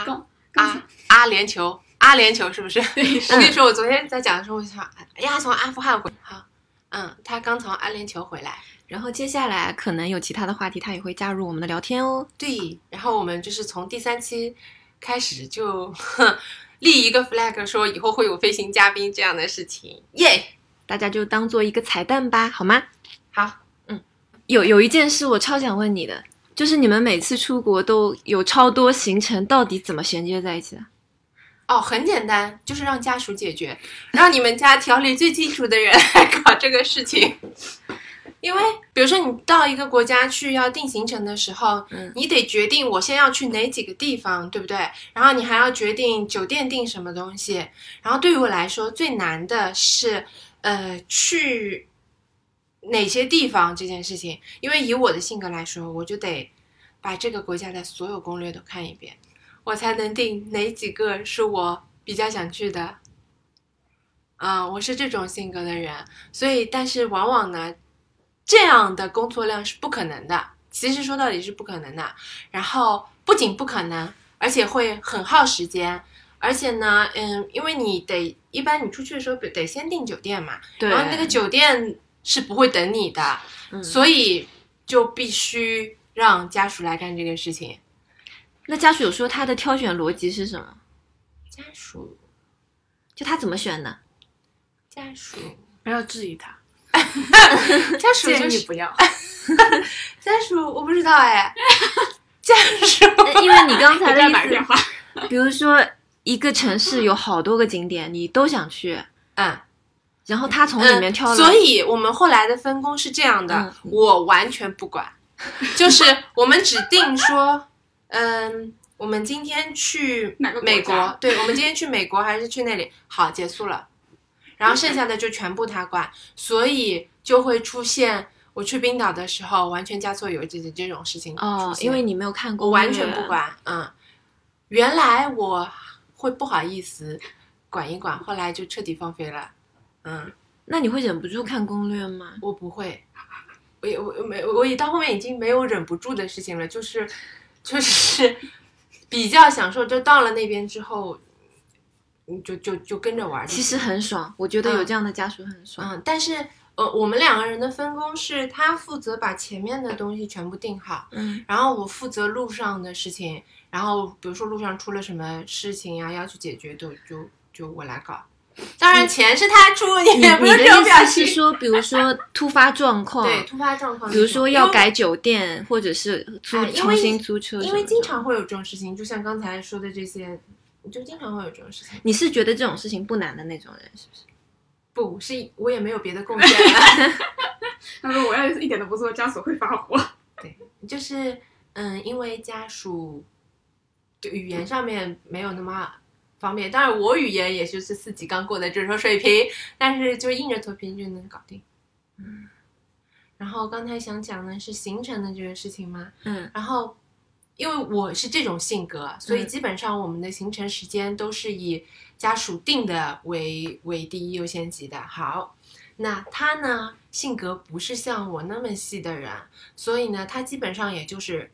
阿阿阿联酋，阿联酋是不是？对我跟你说，我昨天在讲的时候，我想，哎呀，从阿富汗回，好，嗯，他刚从阿联酋回来，然后接下来可能有其他的话题，他也会加入我们的聊天哦。对，然后我们就是从第三期开始就哼立一个 flag，说以后会有飞行嘉宾这样的事情，耶、大家就当做一个彩蛋吧，好吗？好，嗯有有一件事我超想问你的，就是你们每次出国都有超多行程，到底怎么衔接在一起的？哦，很简单，就是让家属解决，让你们家条理最清楚的人来搞这个事情。因为，比如说你到一个国家去要定行程的时候，嗯你得决定我先要去哪几个地方，对不对？然后你还要决定酒店订什么东西。然后对于我来说，最难的是，呃，去哪些地方这件事情。因为以我的性格来说，我就得把这个国家的所有攻略都看一遍。我才能定哪几个是我比较想去的。嗯，我是这种性格的人，所以但是往往呢，这样的工作量是不可能的。其实说到底是不可能的。然后不仅不可能，而且会很耗时间。而且呢，嗯，因为你得一般你出去的时候得先订酒店嘛，然后那个酒店是不会等你的，嗯所以就必须让家属来干这件事情。那家属有说他的挑选逻辑是什么？家属就他怎么选的？家属不要质疑他，(laughs) 家属就是建议不要。(laughs) 家属，我不知道哎。家属，(laughs) 呃因为你刚才给的意他打电话。思，比如说一个城市有好多个景点，你都想去，嗯，然后他从里面挑了，嗯所以我们后来的分工是这样的，嗯我完全不管，(laughs) 就是我们指定说，嗯，我们今天去哪个国美国家，对，我们今天去美国还是去那里？好，结束了，然后剩下的就全部他管，所以就会出现我去冰岛的时候完全加错油这这种事情哦因为你没有看过，我完全不。管，嗯，原来我会不好意思管一管，后来就彻底放飞了，嗯，那你会忍不住看攻略吗？我不会，我也我我没我也到后面已经没有忍不住的事情了，就是就是 (laughs) 比较享受，就到了那边之后，嗯，就就就跟着玩。其实很爽，我觉得有这样的家属很爽。嗯，但是呃，我们两个人的分工是，他负责把前面的东西全部定好，嗯然后我负责路上的事情，然后比如说路上出了什么事情呀、要去解决，都就就我来搞。当然钱是他出，你你也不你的用这种表意思情。是说，比如说 (laughs) 突发状况，对，突发状况，比如说要改酒店，或者是租哎因为重新租车因为经常会有这种事情，就像刚才说的这些，就经常会有这种事情。你是觉得这种事情不难的那种人，是不是？不是，我也没有别的贡献了。(laughs) 他说我要是一点都不做，家属会发火。(laughs) 对就是嗯，因为家属就语言上面没有那么方便，当然我语言也就是四级刚过的这种水平，但是就硬着头皮就能搞定。嗯，然后刚才想讲的是行程的这个事情嘛，嗯然后因为我是这种性格，所以嗯基本上我们的行程时间都是以家属定的为为第一优先级的。好，那他呢性格不是像我那么细的人，所以呢他基本上也就是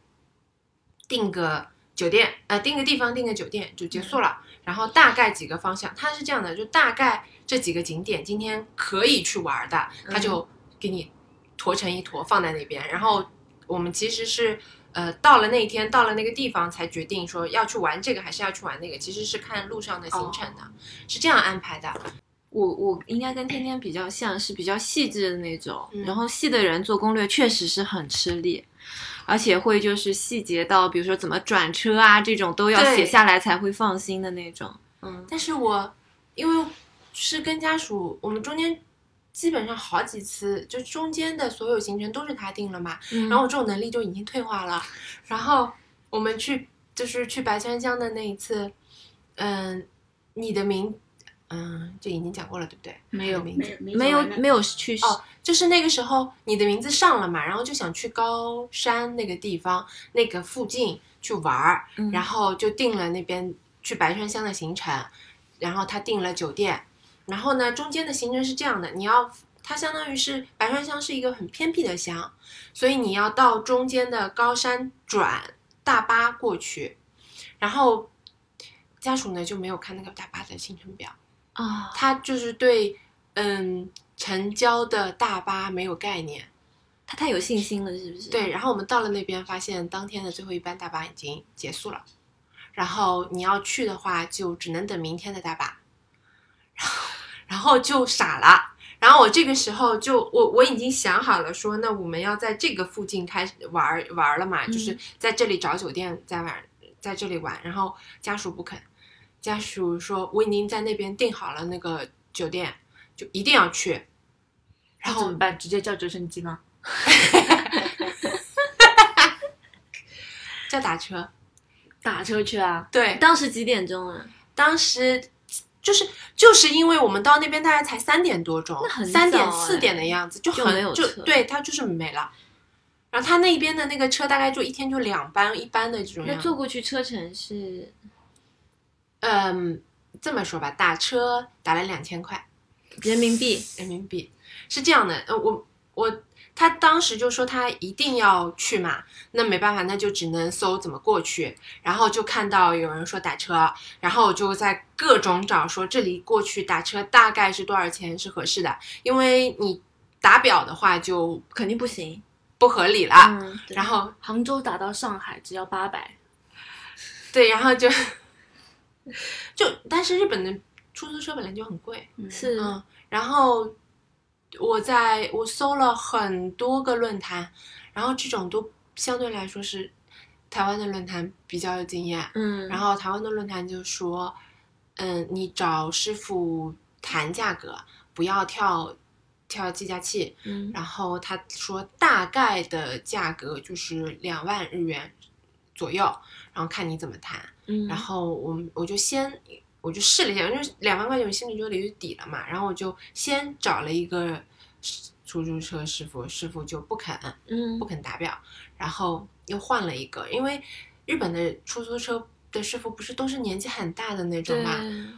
定个酒店，呃，定个地方，定个酒店就结束了。然后大概几个方向，他是这样的，就大概这几个景点今天可以去玩的，他就给你坨成一坨放在那边。然后我们其实是呃到了那一天，到了那个地方才决定说要去玩这个还是要去玩那个，其实是看路上的行程的，是这样安排的。我我应该跟天天比较像，是比较细致的那种。嗯然后细的人做攻略确实是很吃力，而且会就是细节到，比如说怎么转车啊这种都要写下来才会放心的那种。嗯但是我因为是跟家属，我们中间基本上好几次，就中间的所有行程都是他定了嘛，嗯然后我这种能力就已经退化了。然后我们去就是去白川乡的那一次，嗯，你的名，嗯，就已经讲过了，对不对？没有名字没没有没有去哦，就是那个时候你的名字上了嘛，然后就想去高山那个地方那个附近去玩儿，嗯然后就定了那边去白川乡的行程，然后他订了酒店，然后呢中间的行程是这样的，你要它相当于是白川乡是一个很偏僻的乡，所以你要到中间的高山转大巴过去，然后家属呢就没有看那个大巴的行程表，啊，他就是对嗯城郊的大巴没有概念。他太有信心了，是不是？对，，然后我们到了那边，发现当天的最后一班大巴已经结束了，然后你要去的话，就只能等明天的大巴，然后然后就傻了。然后我这个时候就我我已经想好了说，那我们要在这个附近开始玩玩了嘛，就是嗯在这里找酒店，在玩在这里玩。然后家属不肯，家属说我已经在那边订好了那个酒店，就一定要去。然后然后怎么办？直接叫直升机吗？(laughs) 叫打车，(laughs) 打车去啊？对，当时几点钟啊？当时就是就是因为我们到那边大概才三点多钟三点四点的样子，就很有车就对，他就是没了。然后他那边的那个车大概就一天就两班一班的这种那。坐过去车程是嗯，这么说吧，打车打了两千块人民币，人民币，是这样的。呃，我我他当时就说他一定要去嘛，那没办法，那就只能搜怎么过去。然后就看到有人说打车，然后我就在各种找说这里过去打车大概是多少钱是合适的，因为你打表的话就肯定不行。不合理了。嗯，然后杭州打到上海只要八百，对，然后就 (laughs) 就但是日本的出租车本来就很贵，是嗯，然后我在我搜了很多个论坛，然后这种都相对来说是台湾的论坛比较有经验，嗯，然后台湾的论坛就说，嗯，你找师傅谈价格，不要跳跳计价器，嗯然后他说大概的价格就是两万日元左右，然后看你怎么谈。嗯，然后我们我就先我就试了一下，因为两万块钱我心里就有点底了嘛，然后我就先找了一个出租车师傅，师傅就不肯嗯不肯打表，然后又换了一个，因为日本的出租车的师傅不是都是年纪很大的那种对嘛，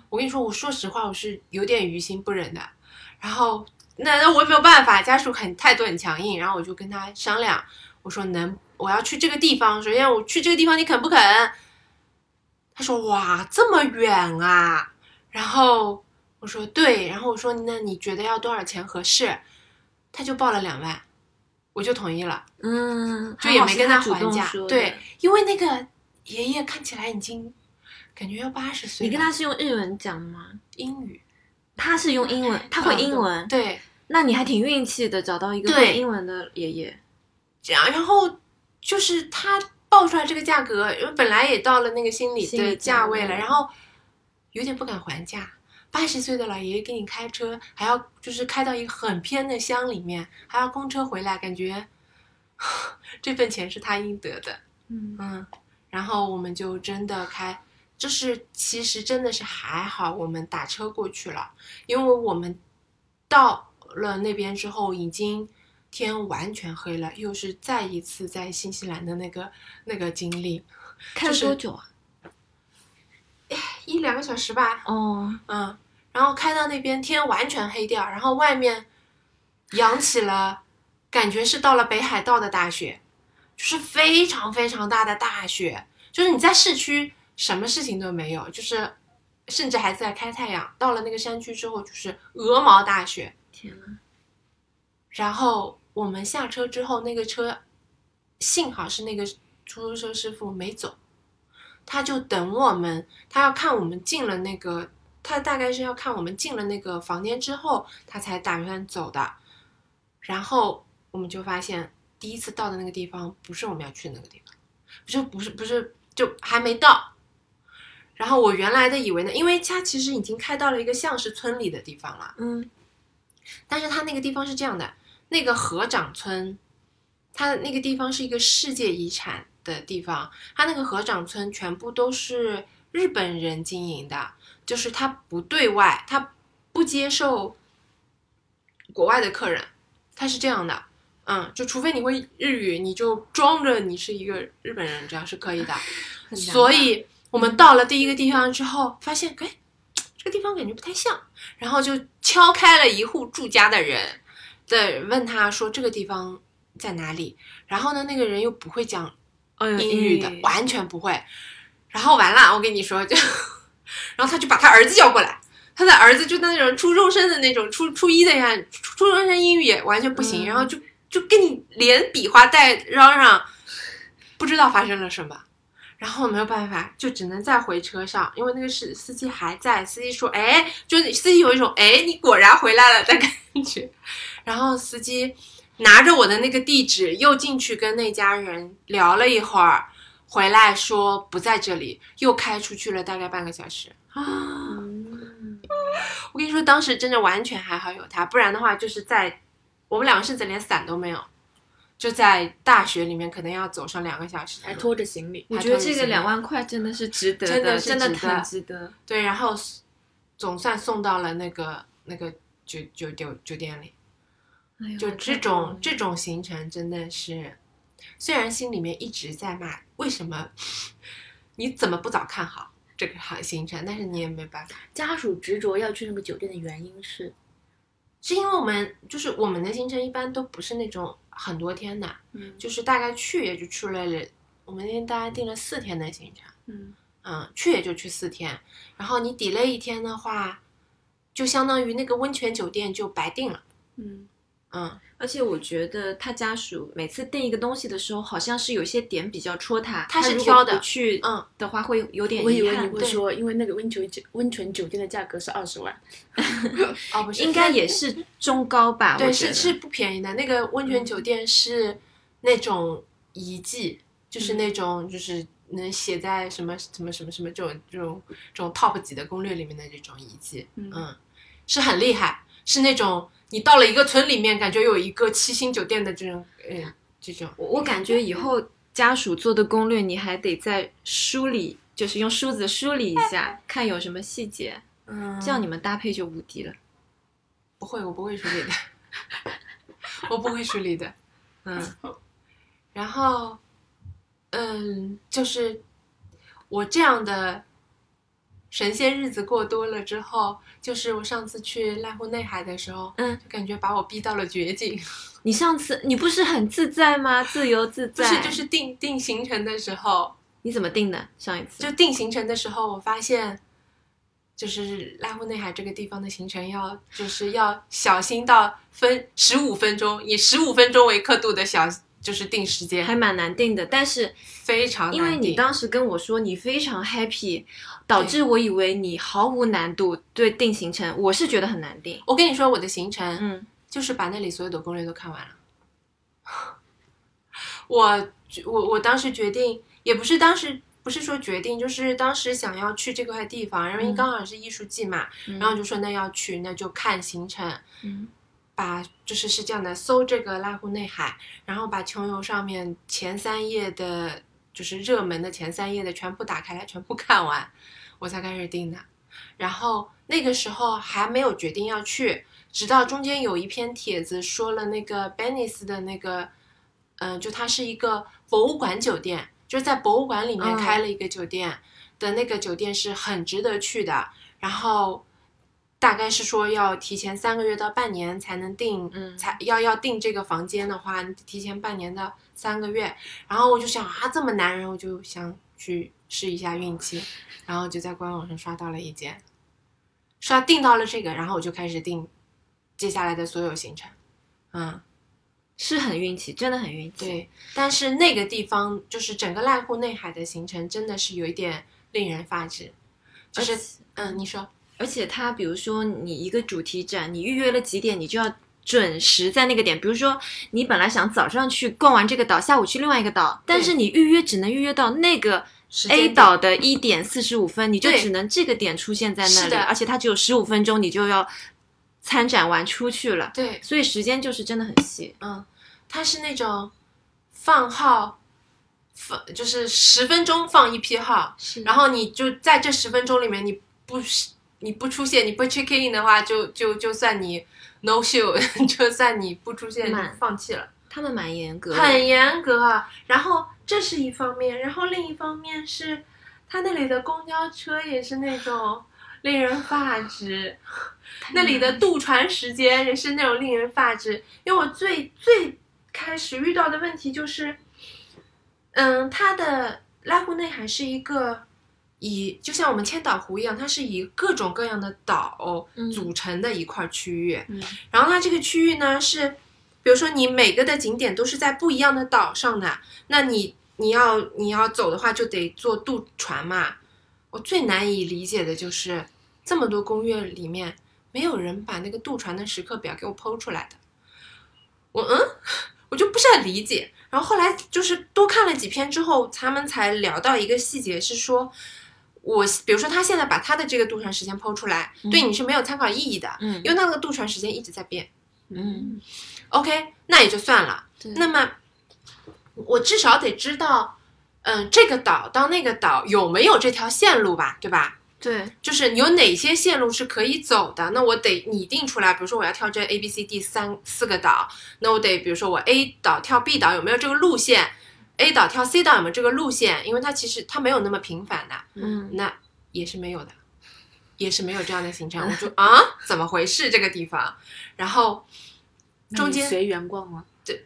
我跟你说，我说实话，我是有点于心不忍的。然后那那我也没有办法，家属很态度很强硬，然后我就跟他商量，我说能我要去这个地方，首先我去这个地方，你肯不肯？他说哇这么远啊，然后我说对，然后我说那你觉得要多少钱合适？他就报了两万，我就同意了，嗯，就也没跟他还价，对，，因为那个爷爷看起来已经感觉要八十岁，你跟他是用日文讲吗？英语，他是用英文，他会英文，对。那你还挺运气的，找到一个对会英文的爷爷。这样，然后就是他报出来这个价格，因为本来也到了那个心理的价价位了，位然后有点不敢还价。八十岁的老爷爷给你开车，还要就是开到一个很偏的乡里面，还要公车回来，感觉 (laughs) 这份钱是他应得的。嗯嗯，然后我们就真的开，就是其实真的是还好，我们打车过去了，因为我们到了那边之后，已经天完全黑了，又是再一次在新西兰的那个那个经历，开了多久啊？一两个小时吧，哦，嗯，然后开到那边天完全黑掉，然后外面扬起了，感觉是到了北海道的大雪，就是非常非常大的大雪，就是你在市区什么事情都没有，就是甚至还在开太阳，到了那个山区之后就是鹅毛大雪，天呐，然后我们下车之后，那个车幸好是那个出租车师傅没走，他就等我们，他要看我们进了那个，他大概是要看我们进了那个房间之后，他才打算走的。然后我们就发现，第一次到的那个地方不是我们要去的那个地方，不是不是不是，就还没到。然后我原来的以为呢，因为他其实已经开到了一个像是村里的地方了，嗯但是他那个地方是这样的，那个河长村，它那个地方是一个世界遗产的地方，它那个河长村全部都是日本人经营的，就是它不对外，它不接受国外的客人，它是这样的。嗯，就除非你会日语，你就装着你是一个日本人，这样是可以的。所以我们到了第一个地方之后，发现哎，这个地方感觉不太像，然后就敲开了一户住家的人，的问他说这个地方在哪里，然后呢，那个人又不会讲嗯英语的，完全不会。然后完了，我跟你说，就，(laughs) 然后他就把他儿子叫过来，他的儿子就那种初中生的那种初初一的呀，初初中生英语也完全不行，嗯然后就就跟你连比划带嚷嚷，不知道发生了什么。然后没有办法，就只能再回车上，因为那个是司机还在。司机说：“哎，就是司机有一种哎，你果然回来了的感觉。”然后司机拿着我的那个地址，又进去跟那家人聊了一会儿，回来说不在这里，又开出去了大概半个小时。啊，我跟你说，当时真的完全还好有他，不然的话就是在我们两个甚至连伞都没有，就在大学里面可能要走上两个小时。还拖着行李，我觉得这个两万块真的是值得真的是真的值得很值得。对，然后总算送到了那个那个酒酒酒酒店里。就这种这种行程真的是，虽然心里面一直在骂为什么你怎么不早看好这个行行程，但是你也没办法，家属执着要去那个酒店的原因是，是因为我们就是我们的行程一般都不是那种很多天的，嗯。就是大概去也就去了，我们那天大概定了四天的行程，嗯。嗯，去也就去四天，然后你 delay 一天的话，就相当于那个温泉酒店就白定了，嗯，嗯，而且我觉得他家属每次订一个东西的时候，好像是有些点比较戳他，他是挑的去嗯的话会有点我以为你会说，因为那个温泉酒温泉酒店的价格是二十万，(laughs) 哦不是，应该也是中高吧？对，是是不便宜的。那个温泉酒店是那种遗迹，就是那种就是能写在什么什么什么什么这种这种这种 top 级的攻略里面的这种遗迹，嗯嗯，是很厉害，是那种你到了一个村里面，感觉有一个七星酒店的这种，嗯，这种。我我感觉以后家属做的攻略，你还得再梳理，就是用梳子梳理一下，看有什么细节，嗯，这样你们搭配就无敌了。不会，我不会梳理的，(laughs) 我不会梳理的，嗯，然后，嗯，就是我这样的神仙日子过多了之后，就是我上次去濑户内海的时候，嗯，就感觉把我逼到了绝境，(laughs) 你上次你不是很自在吗？自由自在不在。是就是定定行程的时候，你怎么定的？上一次就定行程的时候，我发现。就是濑户内海这个地方的行程要，就是要小心到分十五分钟，以十五分钟为刻度的小，就是定时间，还蛮难定的，但是非常难因为你当时跟我说你非常 happy，导致我以为你毫无难度对定行程，我是觉得很难定。我跟你说，我的行程嗯，就是把那里所有的攻略都看完了。我我我当时决定，也不是当时不是说决定，就是当时想要去这块地方，因为嗯刚好是艺术季嘛，嗯然后就说那要去，那就看行程，嗯把就是是这样的，搜这个濑户内海，然后把穷游上面前三页的，就是热门的前三页的全部打开来，全部看完，我才开始订的。然后那个时候还没有决定要去，直到中间有一篇帖子说了那个 Benis 的那个，嗯、就它是一个博物馆酒店，就是在博物馆里面嗯开了一个酒店、的那个酒店是很值得去的。然后大概是说要提前三个月到半年才能订，嗯才要要订这个房间的话，你提前半年到三个月。然后我就想啊，这么难人，我就想去试一下运气，然后就在官网上刷到了一间，刷订到了这个，然后我就开始订接下来的所有行程。嗯，是很运气，真的很运气。对，但是那个地方就是整个濑户内海的行程真的是有一点令人发指，就是嗯，你说而且它比如说你一个主题展，你预约了几点，你就要准时在那个点。比如说你本来想早上去逛完这个岛，下午去另外一个岛，但是你预约只能预约到那个 A 岛的一点四十五分，你就只能这个点出现在那里，而且它只有十五分钟，你就要参展完出去了，对，所以时间就是真的很细。嗯，它是那种放号，放就是十分钟放一批号，是然后你就在这十分钟里面，你不你不出现，你不 check in 的话，就就就算你 no show，(laughs) 就算你不出现，你放弃了，他们蛮严格的，很严格。啊然后这是一方面，然后另一方面是，他那里的公交车也是那种令人发指。那里的渡船时间也是那种令人发指，因为我最最开始遇到的问题就是，嗯，它的濑户内海是一个以就像我们千岛湖一样，它是以各种各样的岛嗯组成的一块区域。嗯然后它这个区域呢是，比如说你每个的景点都是在不一样的岛上的，那你你要你要走的话就得坐渡船嘛。我最难以理解的就是这么多攻略里面没有人把那个渡船的时刻表给我剖出来的，我嗯，(laughs) 我就不是很理解。然后后来就是多看了几篇之后，他们才聊到一个细节，是说。我比如说，他现在把他的这个渡船时间抛出来，对你是没有参考意义的，嗯因为他那个渡船时间一直在变。嗯 OK，那也就算了。那么我至少得知道，嗯，这个岛到那个岛有没有这条线路吧，对吧？对，就是有哪些线路是可以走的，那我得拟定出来。比如说我要跳这 A、B、C、D 三四个岛，那我得比如说我 A 岛跳 B 岛有没有这个路线，A 岛跳 C 岛有没有这个路线？因为它其实它没有那么频繁的，嗯那也是没有的，也是没有这样的行程。我就 (laughs) 啊，怎么回事这个地方？然后中间随缘逛吗？对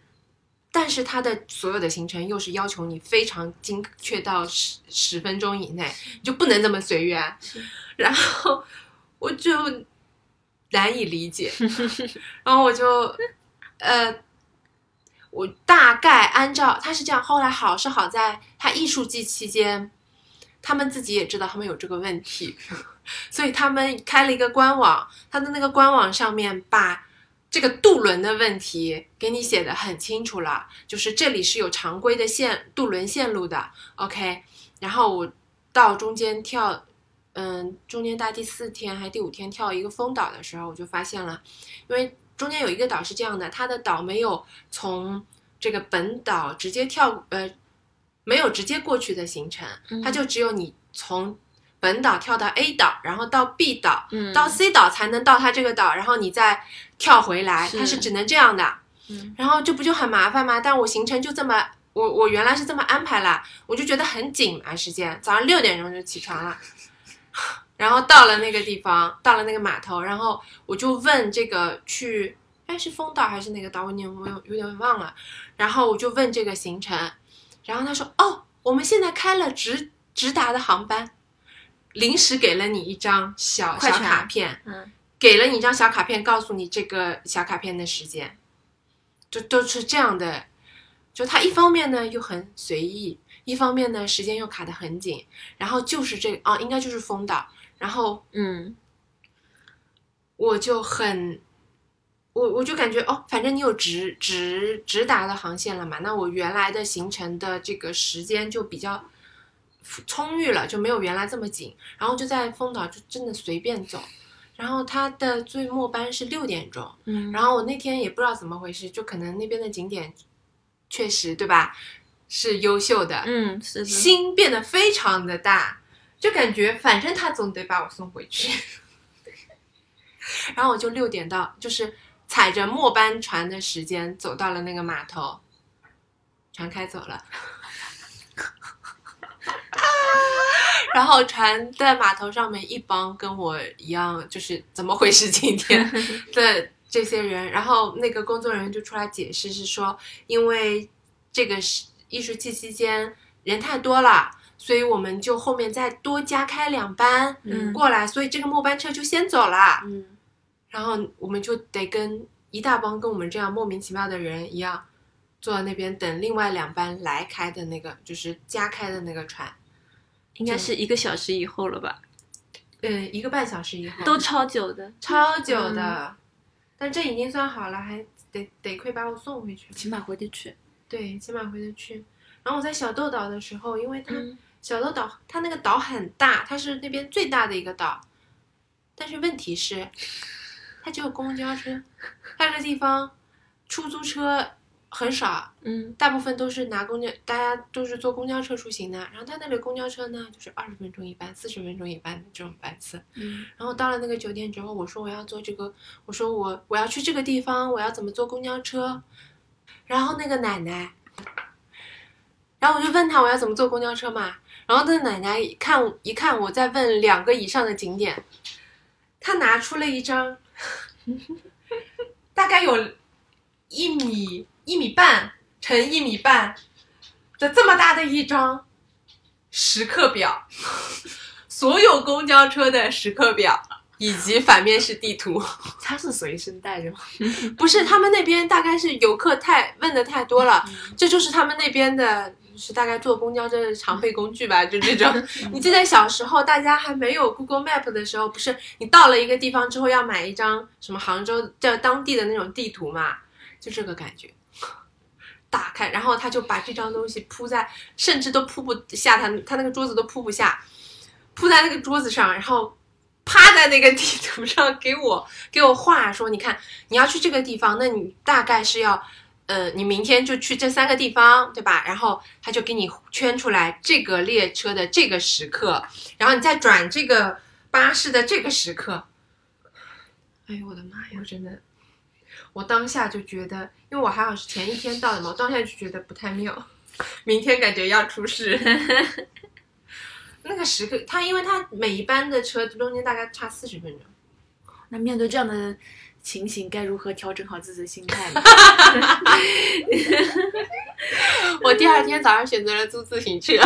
但是它的所有的行程又是要求你非常精确到十十分钟以内，你就不能那么随缘。然后我就难以理解，(laughs) 然后我就呃，我大概按照他是这样，后来好是好在他艺术季期间，他们自己也知道他们有这个问题，(laughs) 所以他们开了一个官网，他的那个官网上面把。这个渡轮的问题给你写的很清楚了，就是这里是有常规的线渡轮线路的，OK。然后我到中间跳，嗯，中间大第四天还是第五天跳一个风岛的时候，我就发现了，因为中间有一个岛是这样的，它的岛没有从这个本岛直接跳，呃，没有直接过去的行程，它就只有你从本岛跳到 A 岛，然后到 B 岛，嗯到 C 岛才能到它这个岛，然后你再跳回来，是它是只能这样的。嗯然后这不就很麻烦吗？但我行程就这么，我我原来是这么安排啦，我就觉得很紧嘛时间，早上六点钟就起床了，然后到了那个地方，到了那个码头，然后我就问这个去，哎是丰岛还是那个岛，我有我有点忘了，然后我就问这个行程，然后他说哦，我们现在开了直直达的航班，临时给了你一张小小卡片，嗯给了你一张小卡片，告诉你这个小卡片的时间，就都是这样的。就他一方面呢又很随意，一方面呢时间又卡得很紧，然后就是这啊，应该就是丰岛，然后嗯我就很，我我就感觉哦，反正你有直直直达的航线了嘛，那我原来的行程的这个时间就比较充裕了，就没有原来这么紧，然后就在丰岛就真的随便走，然后他的最末班是六点钟，嗯，然后我那天也不知道怎么回事，就可能那边的景点确实对吧？是优秀的，嗯是的，心变得非常的大，就感觉反正他总得把我送回去。(laughs) 然后我就六点到，就是踩着末班船的时间走到了那个码头，船开走了。(laughs) 然后船在码头上面一帮跟我一样，就是怎么回事今天 (laughs) 的这些人，然后那个工作人员就出来解释，是说因为这个是艺术季期间人太多了，所以我们就后面再多加开两班嗯过来，所以这个末班车就先走了。嗯，然后我们就得跟一大帮跟我们这样莫名其妙的人一样，坐在那边等另外两班来开的那个，就是加开的那个船。应该是一个小时以后了吧，嗯，一个半小时以后都超久的，超久的，但这已经算好了，还得得亏把我送回去。起码回得去。对，起码回得去。然后我在小豆岛的时候，因为它、嗯小豆岛它那个岛很大，它是那边最大的一个岛，但是问题是，它只有公交车，它这地方出租车很少，嗯大部分都是拿公交，大家都是坐公交车出行的。然后它那里公交车呢，就是二十分钟一班，四十分钟一班的这种班次。嗯然后到了那个酒店之后，我说我要坐这个，我说我我要去这个地方，我要怎么坐公交车？然后那个奶奶然后我就问他我要怎么坐公交车嘛，然后他奶奶一看一看我在问两个以上的景点，他拿出了一张 (laughs) 大概有一米一米半乘一米半的这么大的一张时刻表，所有公交车的时刻表以及反面是地图。(laughs) 他是随身带着吗？不是，他们那边大概是游客太问的太多了，这就是他们那边的，是大概坐公交车的常备工具吧，就这种。(laughs) 你记得小时候大家还没有 Google Map 的时候，不是你到了一个地方之后要买一张什么杭州叫当地的那种地图嘛，就这个感觉。(laughs) 打开，然后他就把这张东西铺在，甚至都铺不下他他那个桌子都铺不下，铺在那个桌子上，然后趴在那个地图上给我给我画说，你看你要去这个地方，那你大概是要，呃，你明天就去这三个地方，对吧？然后他就给你圈出来这个列车的这个时刻，然后你再转这个巴士的这个时刻。哎呦我的妈呀！我真的，我当下就觉得，因为我还好是前一天到的嘛，我当下就觉得不太妙，明天感觉要出事。那个时刻，他因为他每一班的车中间大概差四十分钟。那面对这样的情形，该如何调整好自己的心态呢？(laughs) 我第二天早上选择了租自行车，(laughs)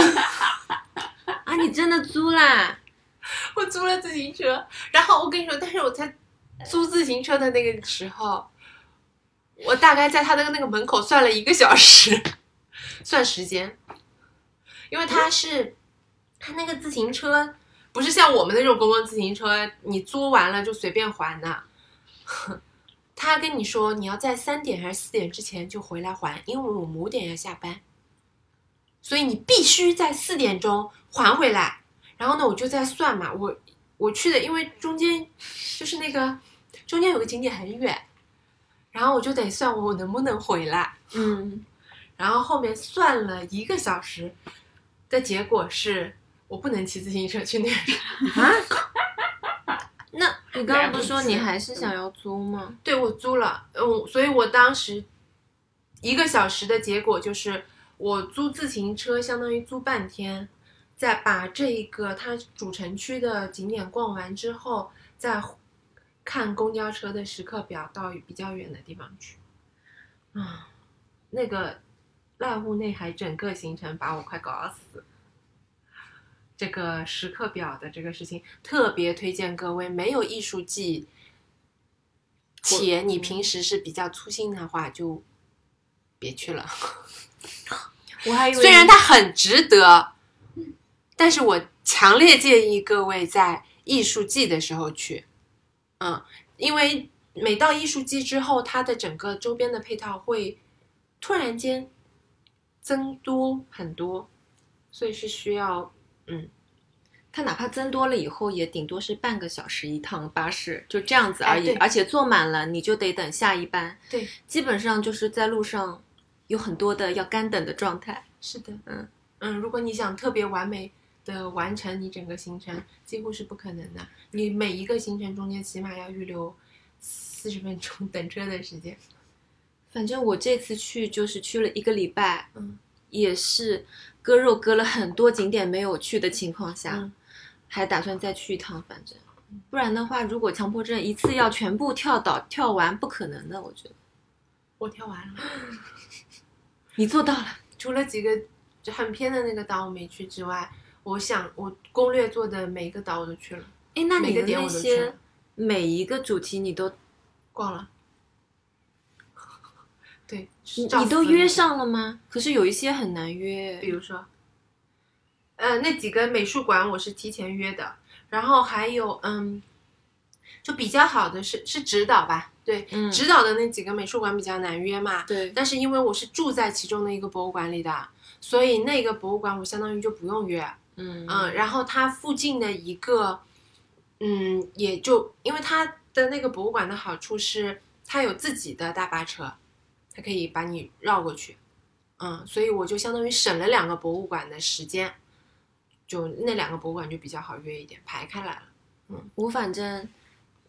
啊，你真的租啦？(laughs) 我租了自行车，然后我跟你说，但是我在租自行车的那个时候，我大概在他的那个门口算了一个小时，算时间，因为他是他那个自行车不是像我们那种公共自行车，你租完了就随便还的。(laughs) 他跟你说你要在三点还是四点之前就回来还，因为我们五点要下班，所以你必须在四点钟还回来。然后呢，我就在算嘛，我我去的，因为中间就是那个中间有个景点很远，然后我就得算我能不能回来。嗯，(laughs) 然后后面算了一个小时的结果是我不能骑自行车去那边。啊？那你刚刚不是说你还是想要租吗？对，我租了，嗯，所以我当时一个小时的结果就是我租自行车相当于租半天，再把这一个它主城区的景点逛完之后，再看公交车的时刻表到比较远的地方去。啊，那个濑户内海整个行程把我快搞死。这个时刻表的这个事情特别推荐各位，没有艺术季，且你平时是比较粗心的话，就别去了。(laughs) 我还以为虽然它很值得，但是我强烈建议各位在艺术季的时候去，嗯，因为每到艺术季之后，它的整个周边的配套会突然间增多很多，所以是需要，嗯，它哪怕增多了以后，也顶多是半个小时一趟巴士，就这样子而已。哎而且坐满了，你就得等下一班。对，基本上就是在路上有很多的要干等的状态。是的，嗯嗯，如果你想特别完美的完成你整个行程，几乎是不可能的。你每一个行程中间起码要预留四十分钟 (laughs) 等车的时间。反正我这次去就是去了一个礼拜，嗯，也是割肉割了很多景点没有去的情况下，嗯还打算再去一趟。反正不然的话，如果强迫症一次要全部跳岛跳完，不可能的。我觉得我跳完了，(laughs) 你做到了。除了几个就很偏的那个岛我没去之外，我想我攻略做的每一个岛我都去了，哎，那每个你的那些了每一个主题你都逛了。对，你你都约上了吗？可是有一些很难约比。如说，呃，那几个美术馆我是提前约的，然后还有嗯，就比较好的是是指导吧，对，嗯指导的那几个美术馆比较难约嘛，对，但是因为我是住在其中的一个博物馆里的，所以那个博物馆我相当于就不用约，嗯嗯，然后它附近的一个，嗯，也就因为它的那个博物馆的好处是它有自己的大巴车，它可以把你绕过去，嗯，所以我就相当于省了两个博物馆的时间，就那两个博物馆就比较好约一点，排开来了。嗯我反正，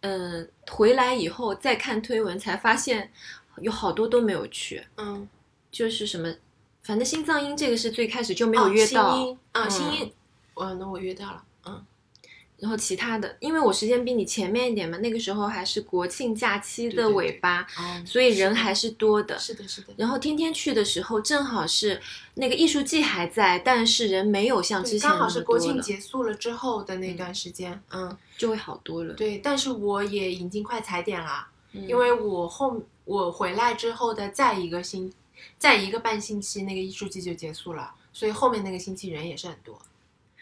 嗯，回来以后再看推文才发现，有好多都没有去，嗯，就是什么反正心脏音这个是最开始就没哦有约到，啊，嗯。新音，哦，那我约到了，嗯，然后其他的，因为我时间比你前面一点嘛，那个时候还是国庆假期的对对尾巴，哦所以人还是多的。是的，是的，然后天天去的时候，正好是那个艺术季还在，但是人没有像之前刚好是国庆结束了之后的那段时间，嗯，就会好多了。对，但是我也已经快踩点了，嗯因为我后我回来之后的再一个星，再一个半星期，那个艺术季就结束了，所以后面那个星期人也是很多。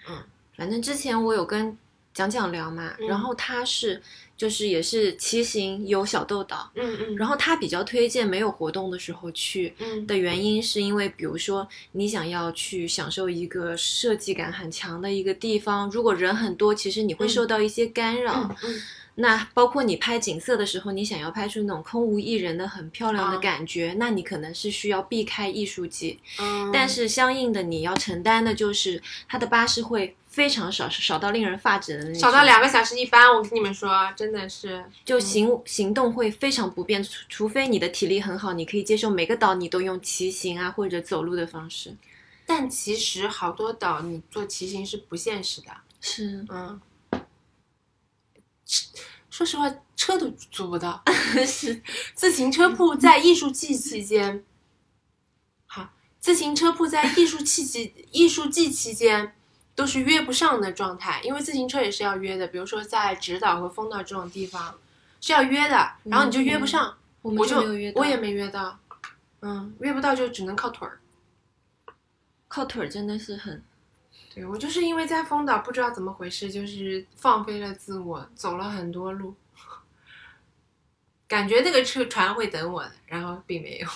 嗯反正之前我有跟讲讲聊嘛，嗯然后他是就是也是骑行有小豆岛，嗯嗯，然后他比较推荐没有活动的时候去。嗯的原因是因为，比如说你想要去享受一个设计感很强的一个地方，如果人很多，其实你会受到一些干扰。嗯嗯那包括你拍景色的时候，你想要拍出那种空无一人的很漂亮的啊感觉，那你可能是需要避开艺术季。嗯，但是相应的，你要承担的就是它的巴士会非常少，少到令人发指的那种，少到两个小时一班，我跟你们说，真的是，就行行动会非常不便，除除非你的体力很好，你可以接受每个岛你都用骑行啊或者走路的方式。但其实好多岛你做骑行是不现实的，是，嗯，说实话，车都租不到。(laughs) 是，(laughs) 自行车铺在艺术季期间，好，自行车铺在艺术季期艺术季期间都是约不上的状态，因为自行车也是要约的，比如说在直岛和丰岛这种地方是要约的，然后你就约不上，我就没有约到，我也没约到，嗯，约不到就只能靠腿儿。靠腿儿真的是很，对我就是因为在丰岛不知道怎么回事，就是放飞了自我，走了很多路，(laughs) 感觉那个车船会等我的，然后并没有。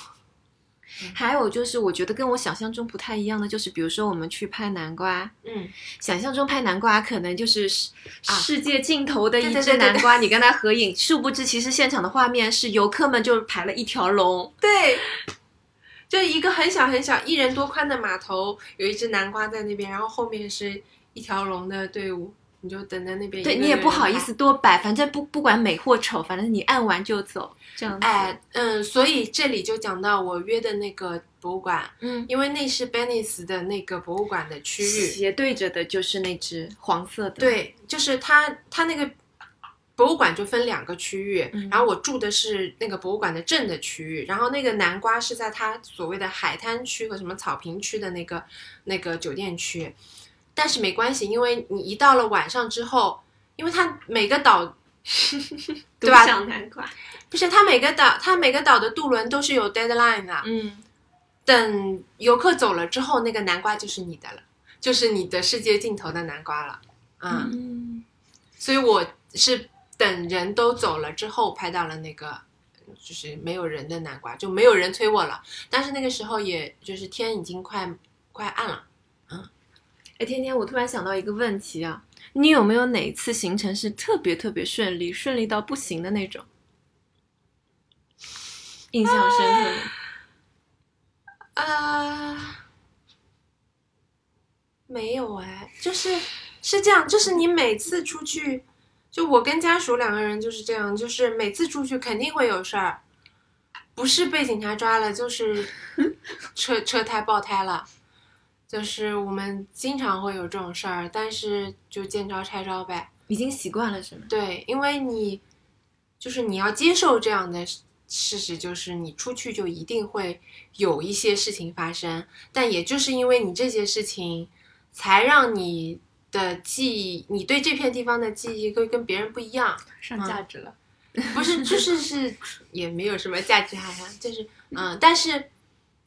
还有就是我觉得跟我想象中不太一样的，就是比如说我们去拍南瓜，嗯，想象中拍南瓜可能就是世界尽头的一只南瓜，你跟它合影，殊不知其实现场的画面是游客们就排了一条龙，对，就一个很小很小、一人多宽的码头，有一只南瓜在那边，然后后面是一条龙的队伍，你就等在那边。对你也不好意思多摆，反正不不管美或丑，反正你按完就走，这样子。哎，嗯，所以这里就讲到我约的那个博物馆，嗯，因为那是 Benis 的那个博物馆的区域。斜对着的就是那只黄色的，，对，就是它，它那个博物馆就分两个区域，嗯然后我住的是那个博物馆的正的区域，然后那个南瓜是在它所谓的海滩区和什么草坪区的那个那个酒店区，但是没关系，因为你一到了晚上之后，因为它每个岛 (laughs) 对吧？想南瓜，不是它每个岛，它每个岛的渡轮都是有 deadline 的，嗯，等游客走了之后，那个南瓜就是你的了，就是你的世界尽头的南瓜了，嗯嗯，所以我是等人都走了之后拍到了那个，就是没有人的南瓜，就没有人催我了。但是那个时候也就是天已经快快暗了，哎，天天，我突然想到一个问题啊，你有没有哪次行程是特别特别顺利，顺利到不行的那种？印象深刻。啊、没有哎，就是是这样，就是你每次出去，就我跟家属两个人就是这样，就是每次出去肯定会有事儿，不是被警察抓了，就是 (laughs) 车车胎爆胎了，就是我们经常会有这种事儿，但是就见招拆招呗。已经习惯了是吗？对，因为你就是你要接受这样的事事实，就是你出去就一定会有一些事情发生，但也就是因为你这些事情，才让你的记忆，你对这片地方的记忆会跟别人不一样。上价值了。不是，就是是 (laughs) 也没有什么价值涵养，就是嗯，但是。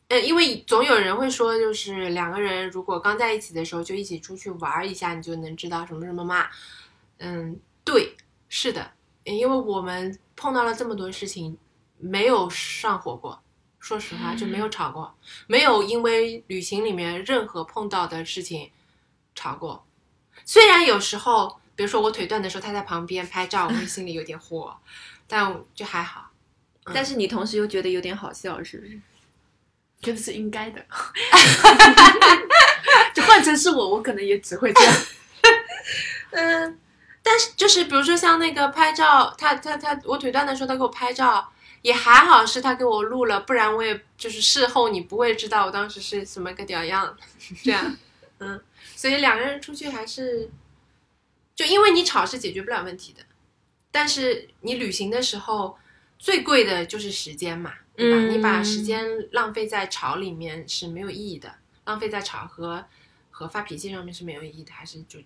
呃，因为总有人会说，就是两个人如果刚在一起的时候就一起出去玩一下，你就能知道什么什么嘛。嗯，对，是的，因为我们碰到了这么多事情，没有上火过，说实话就没有吵过，没有因为旅行里面任何碰到的事情吵过。虽然有时候，比如说我腿断的时候，他在旁边拍照，我会心里有点火，(laughs) 但就还好。但是你同时又觉得有点好笑，是不是？觉得是应该的。(laughs) 就换成是我，我可能也只会这样。(laughs) 嗯，但是就是比如说像那个拍照，他他他我腿断的时候，他给我拍照，也还好是他给我录了，不然我也就是事后你不会知道我当时是什么个屌样，这样，(laughs) 嗯，所以两个人出去还是，就因为你吵是解决不了问题的，但是你旅行的时候最贵的就是时间嘛，对吧？嗯你把时间浪费在吵里面是没有意义的，浪费在吵和和发脾气上面是没有意义的，还是就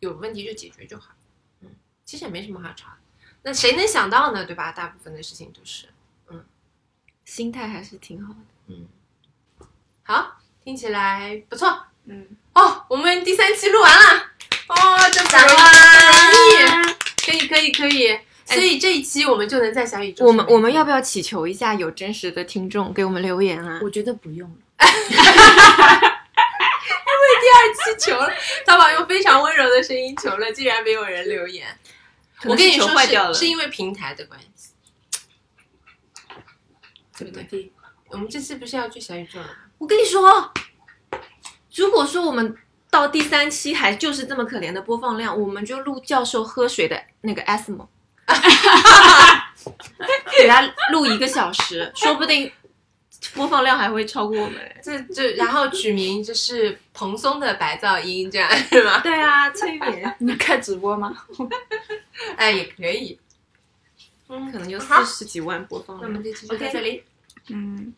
有问题就解决就好。嗯，其实也没什么好吵的。那谁能想到呢？对吧？大部分的事情都是，嗯心态还是挺好的。嗯，好，听起来不错嗯，哦。我们第三期录完了，哦，真不掌容易，可以，可以，可以。所以这一期我们就能在小宇宙我们我们要不要祈求一下有真实的听众给我们留言啊？我觉得不用了。(laughs) (laughs) 第二期求了，淘宝用非常温柔的声音求了，竟然没有人留言。我跟你说是是因为平台的关系，对不对？对？我们这次不是要去小宇宙了吗？我跟你说，如果说我们到第三期还就是这么可怜的播放量，我们就录教授喝水的那个 asmo，(laughs) 给他录一个小时，说不定播放量还会超过我们。这这，然后取名就是蓬松的白噪音，这样是吗？对啊，催眠你开直播吗？(laughs) 哎，也可以。嗯可能就四十几万播放量那我们。这期就到这里。嗯，